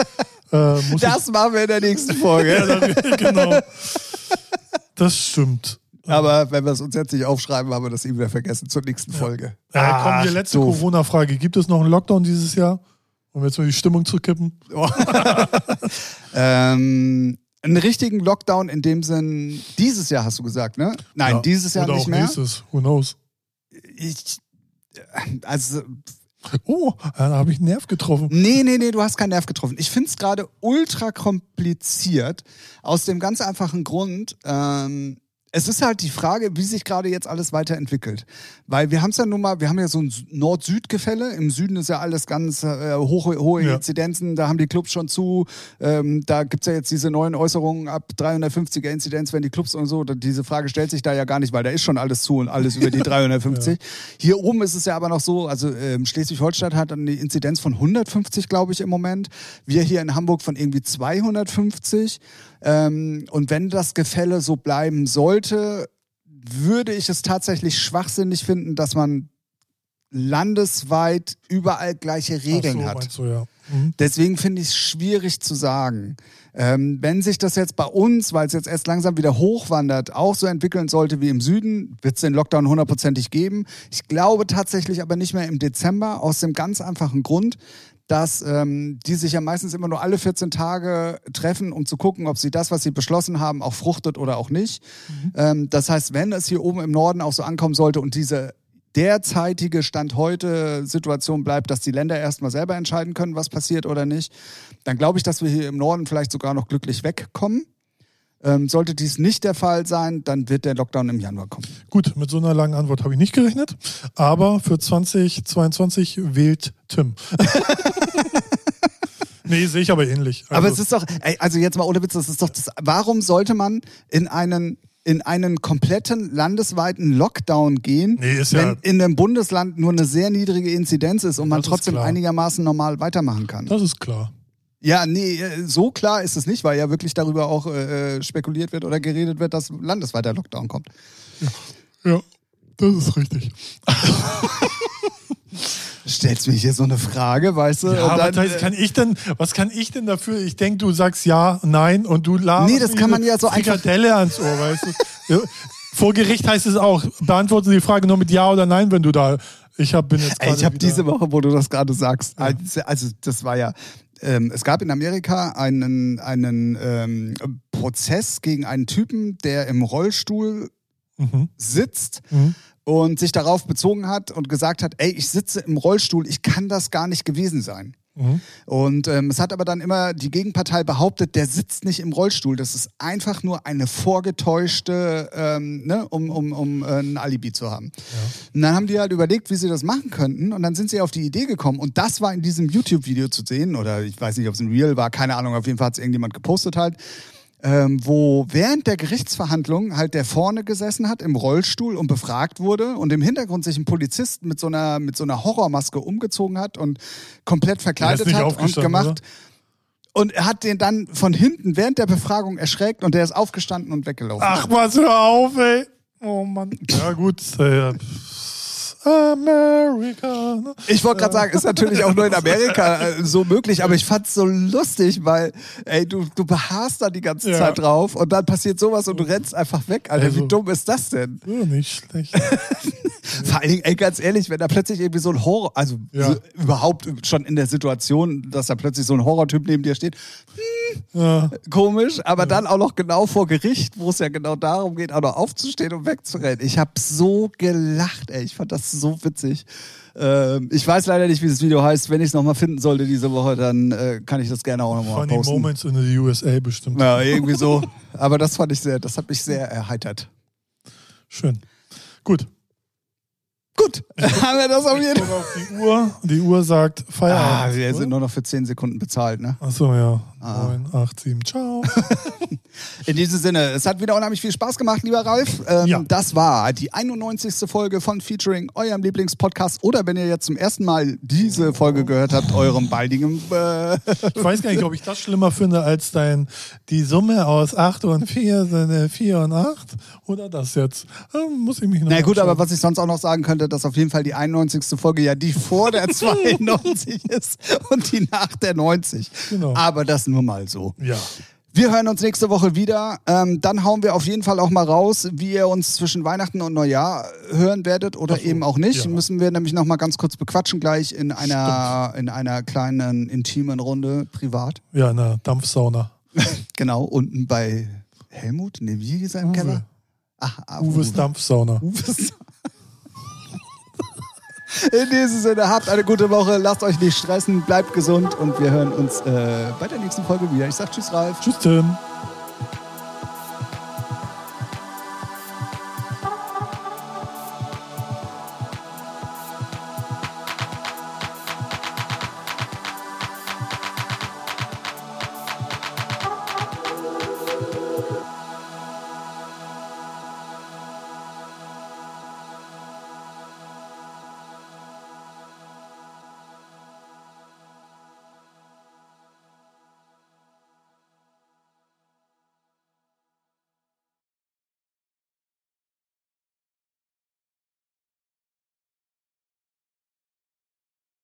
Äh, muss Das machen wir in der nächsten Folge. ich, ja, da, genau. Das stimmt. Aber wenn wir es uns jetzt nicht aufschreiben, haben wir das eben wieder vergessen zur nächsten Folge. Äh, komm, die letzte. Corona-Frage. Gibt es noch einen Lockdown dieses Jahr? Um jetzt mal die Stimmung zu kippen. Ähm, einen richtigen Lockdown in dem Sinn, dieses Jahr hast du gesagt, ne? Nein, Ja. dieses Jahr Oder nicht auch mehr. nächstes. Who knows? Ich, also, Oh, da habe ich einen Nerv getroffen. nee, nee, nee, du hast keinen Nerv getroffen. Ich finde es gerade ultra kompliziert, aus dem ganz einfachen Grund, ähm, es ist halt die Frage, wie sich gerade jetzt alles weiterentwickelt. Weil wir haben es ja nun mal, wir haben ja so ein Nord-Süd-Gefälle. Im Süden ist ja alles ganz äh, hohe, hohe Ja. Inzidenzen, da haben die Clubs schon zu. Ähm, da gibt es ja jetzt diese neuen Äußerungen ab 350er Inzidenz, wenn die Clubs und so. Diese Frage stellt sich da ja gar nicht, weil da ist schon alles zu und alles über die 350. Hier oben ist es ja aber noch so, also ähm, Schleswig-Holstein hat eine Inzidenz von 150, glaube ich, im Moment. Wir hier in Hamburg von irgendwie 250. Ähm, und wenn das Gefälle so bleiben sollte, würde ich es tatsächlich schwachsinnig finden, dass man landesweit überall gleiche Regeln so, hat. du, ja. Mhm. Deswegen finde ich es schwierig zu sagen. Ähm, wenn sich das jetzt bei uns, weil es jetzt erst langsam wieder hochwandert, auch so entwickeln sollte wie im Süden, wird es den Lockdown hundertprozentig geben. Ich glaube tatsächlich aber nicht mehr im Dezember, aus dem ganz einfachen Grund, dass ähm, die sich ja meistens immer nur alle 14 Tage treffen, um zu gucken, ob sie das, was sie beschlossen haben, auch fruchtet oder auch nicht. Ähm, das heißt, wenn es hier oben im Norden auch so ankommen sollte und diese derzeitige Stand heute Situation bleibt, dass die Länder erstmal selber entscheiden können, was passiert oder nicht, dann glaube ich, dass wir hier im Norden vielleicht sogar noch glücklich wegkommen. Ähm, sollte dies nicht der Fall sein, dann wird der Lockdown im Januar kommen. Gut, mit so einer langen Antwort habe ich nicht gerechnet. Aber für 2022 wählt Tim. nee, sehe ich aber ähnlich. Also, Aber es ist doch, ey, also jetzt mal ohne Witz, das ist doch das, warum sollte man in einen in einen kompletten landesweiten Lockdown gehen, Nee, wenn ja- in einem Bundesland nur eine sehr niedrige Inzidenz ist und man trotzdem klar. einigermaßen normal weitermachen kann. das ist klar. Ja, nee, äh, so klar ist es nicht, weil ja wirklich darüber auch äh, spekuliert wird oder geredet wird, dass landesweiter Lockdown kommt. Ja, das ist richtig. Stellst mir hier so eine Frage, weißt du? Ja, dann, was äh, kann ich denn, was kann ich denn dafür? Ich denke, du sagst ja, nein und du laberst Nee, das kann man ja so einfach- Frikadelle ans Ohr, weißt du? Ja, Vor Gericht heißt es auch, beantworten Sie die Frage nur mit ja oder nein, wenn du da. Ich hab, bin jetzt Ey, gerade ich habe wieder- diese Woche, wo du das gerade sagst, also, also das war ja, ähm, es gab in Amerika einen, einen ähm, Prozess gegen einen Typen, der im Rollstuhl Mhm. sitzt Mhm. und sich darauf bezogen hat und gesagt hat, ey, ich sitze im Rollstuhl, ich kann das gar nicht gewesen sein. Mhm. Und ähm, es hat aber dann immer die Gegenpartei behauptet, der sitzt nicht im Rollstuhl. Das ist einfach nur eine vorgetäuschte, ähm, ne, um, um, um äh, ein Alibi zu haben. Und dann haben die halt überlegt, wie sie das machen könnten. Und dann sind sie auf die Idee gekommen. Und das war in diesem YouTube-Video zu sehen. Oder ich weiß nicht, ob es ein Real war, keine Ahnung. Auf jeden Fall hat es irgendjemand gepostet halt. Ähm, wo während der Gerichtsverhandlung halt der vorne gesessen hat im Rollstuhl und befragt wurde und im Hintergrund sich ein Polizist mit so einer, mit so einer Horrormaske umgezogen hat und komplett verkleidet hat und gemacht. Und er hat den dann von hinten während der Befragung erschreckt und der ist aufgestanden und weggelaufen. Ach, was, hör auf, ey. Oh Mann. Ja, gut. Äh, America. Ich wollte gerade sagen, ist natürlich auch nur in Amerika äh, so möglich, aber ich fand's so lustig, weil, ey, du, du beharrst da die ganze Ja. Zeit drauf und dann passiert sowas und du rennst einfach weg, Alter. Also- Wie dumm ist das denn? Nicht schlecht. Vor allen Dingen, ey, ganz ehrlich, wenn da plötzlich irgendwie so ein Horror, also Ja. so, überhaupt schon in der Situation, dass da plötzlich so ein Horrortyp neben dir steht, Ja. komisch, aber dann auch noch genau vor Gericht, wo es ja genau darum geht, auch noch aufzustehen und wegzurennen. Ich habe so gelacht, ey. Ich fand das so witzig. Ähm, ich weiß leider nicht, wie das Video heißt. Wenn ich es nochmal finden sollte diese Woche, dann äh, kann ich das gerne auch nochmal Funny posten. Moments in the USA bestimmt. Ja, irgendwie so. Aber das fand ich sehr, das hat mich sehr erheitert. Schön. Gut. Gut, haben wir das auf jeden auf die Uhr. Die Uhr sagt Ah, Feierabend. wir oder? sind nur noch für 10 Sekunden bezahlt, ne? Achso, ja. Ah. 9, 8, 7. Ciao. In diesem Sinne, es hat wieder unheimlich viel Spaß gemacht, lieber Ralf. Ähm, Ja. Das war die 91. Folge von Featuring, eurem Lieblingspodcast. Oder wenn ihr jetzt zum ersten Mal diese Folge gehört habt, eurem baldigen. Äh, Ich weiß gar nicht, ob ich das schlimmer finde als dein die Summe aus 8 und 4 sind äh, 4 und 8. Oder das jetzt. Ähm, muss ich mich noch na gut, anschauen. aber was ich sonst auch noch sagen könnte, dass auf jeden Fall die 91. Folge ja die vor der 92 ist und die nach der 90. Genau. Aber das nur mal so. Ja. Wir hören uns nächste Woche wieder. Ähm, dann hauen wir auf jeden Fall auch mal raus, wie ihr uns zwischen Weihnachten und Neujahr hören werdet oder so, eben auch nicht. ja. Müssen wir nämlich noch mal ganz kurz bequatschen gleich in einer, in einer kleinen, intimen Runde privat. Ja, in der Dampfsauna. Genau, unten bei Helmut? Nee, wie hieß er im Uwe. Keller? Ach, ah, Uwes Dampfsauna. Uwes. In diesem Sinne, habt eine gute Woche, lasst euch nicht stressen, bleibt gesund und wir hören uns äh, bei der nächsten Folge wieder. Ich sag Tschüss, Ralf. Tschüss, Tim.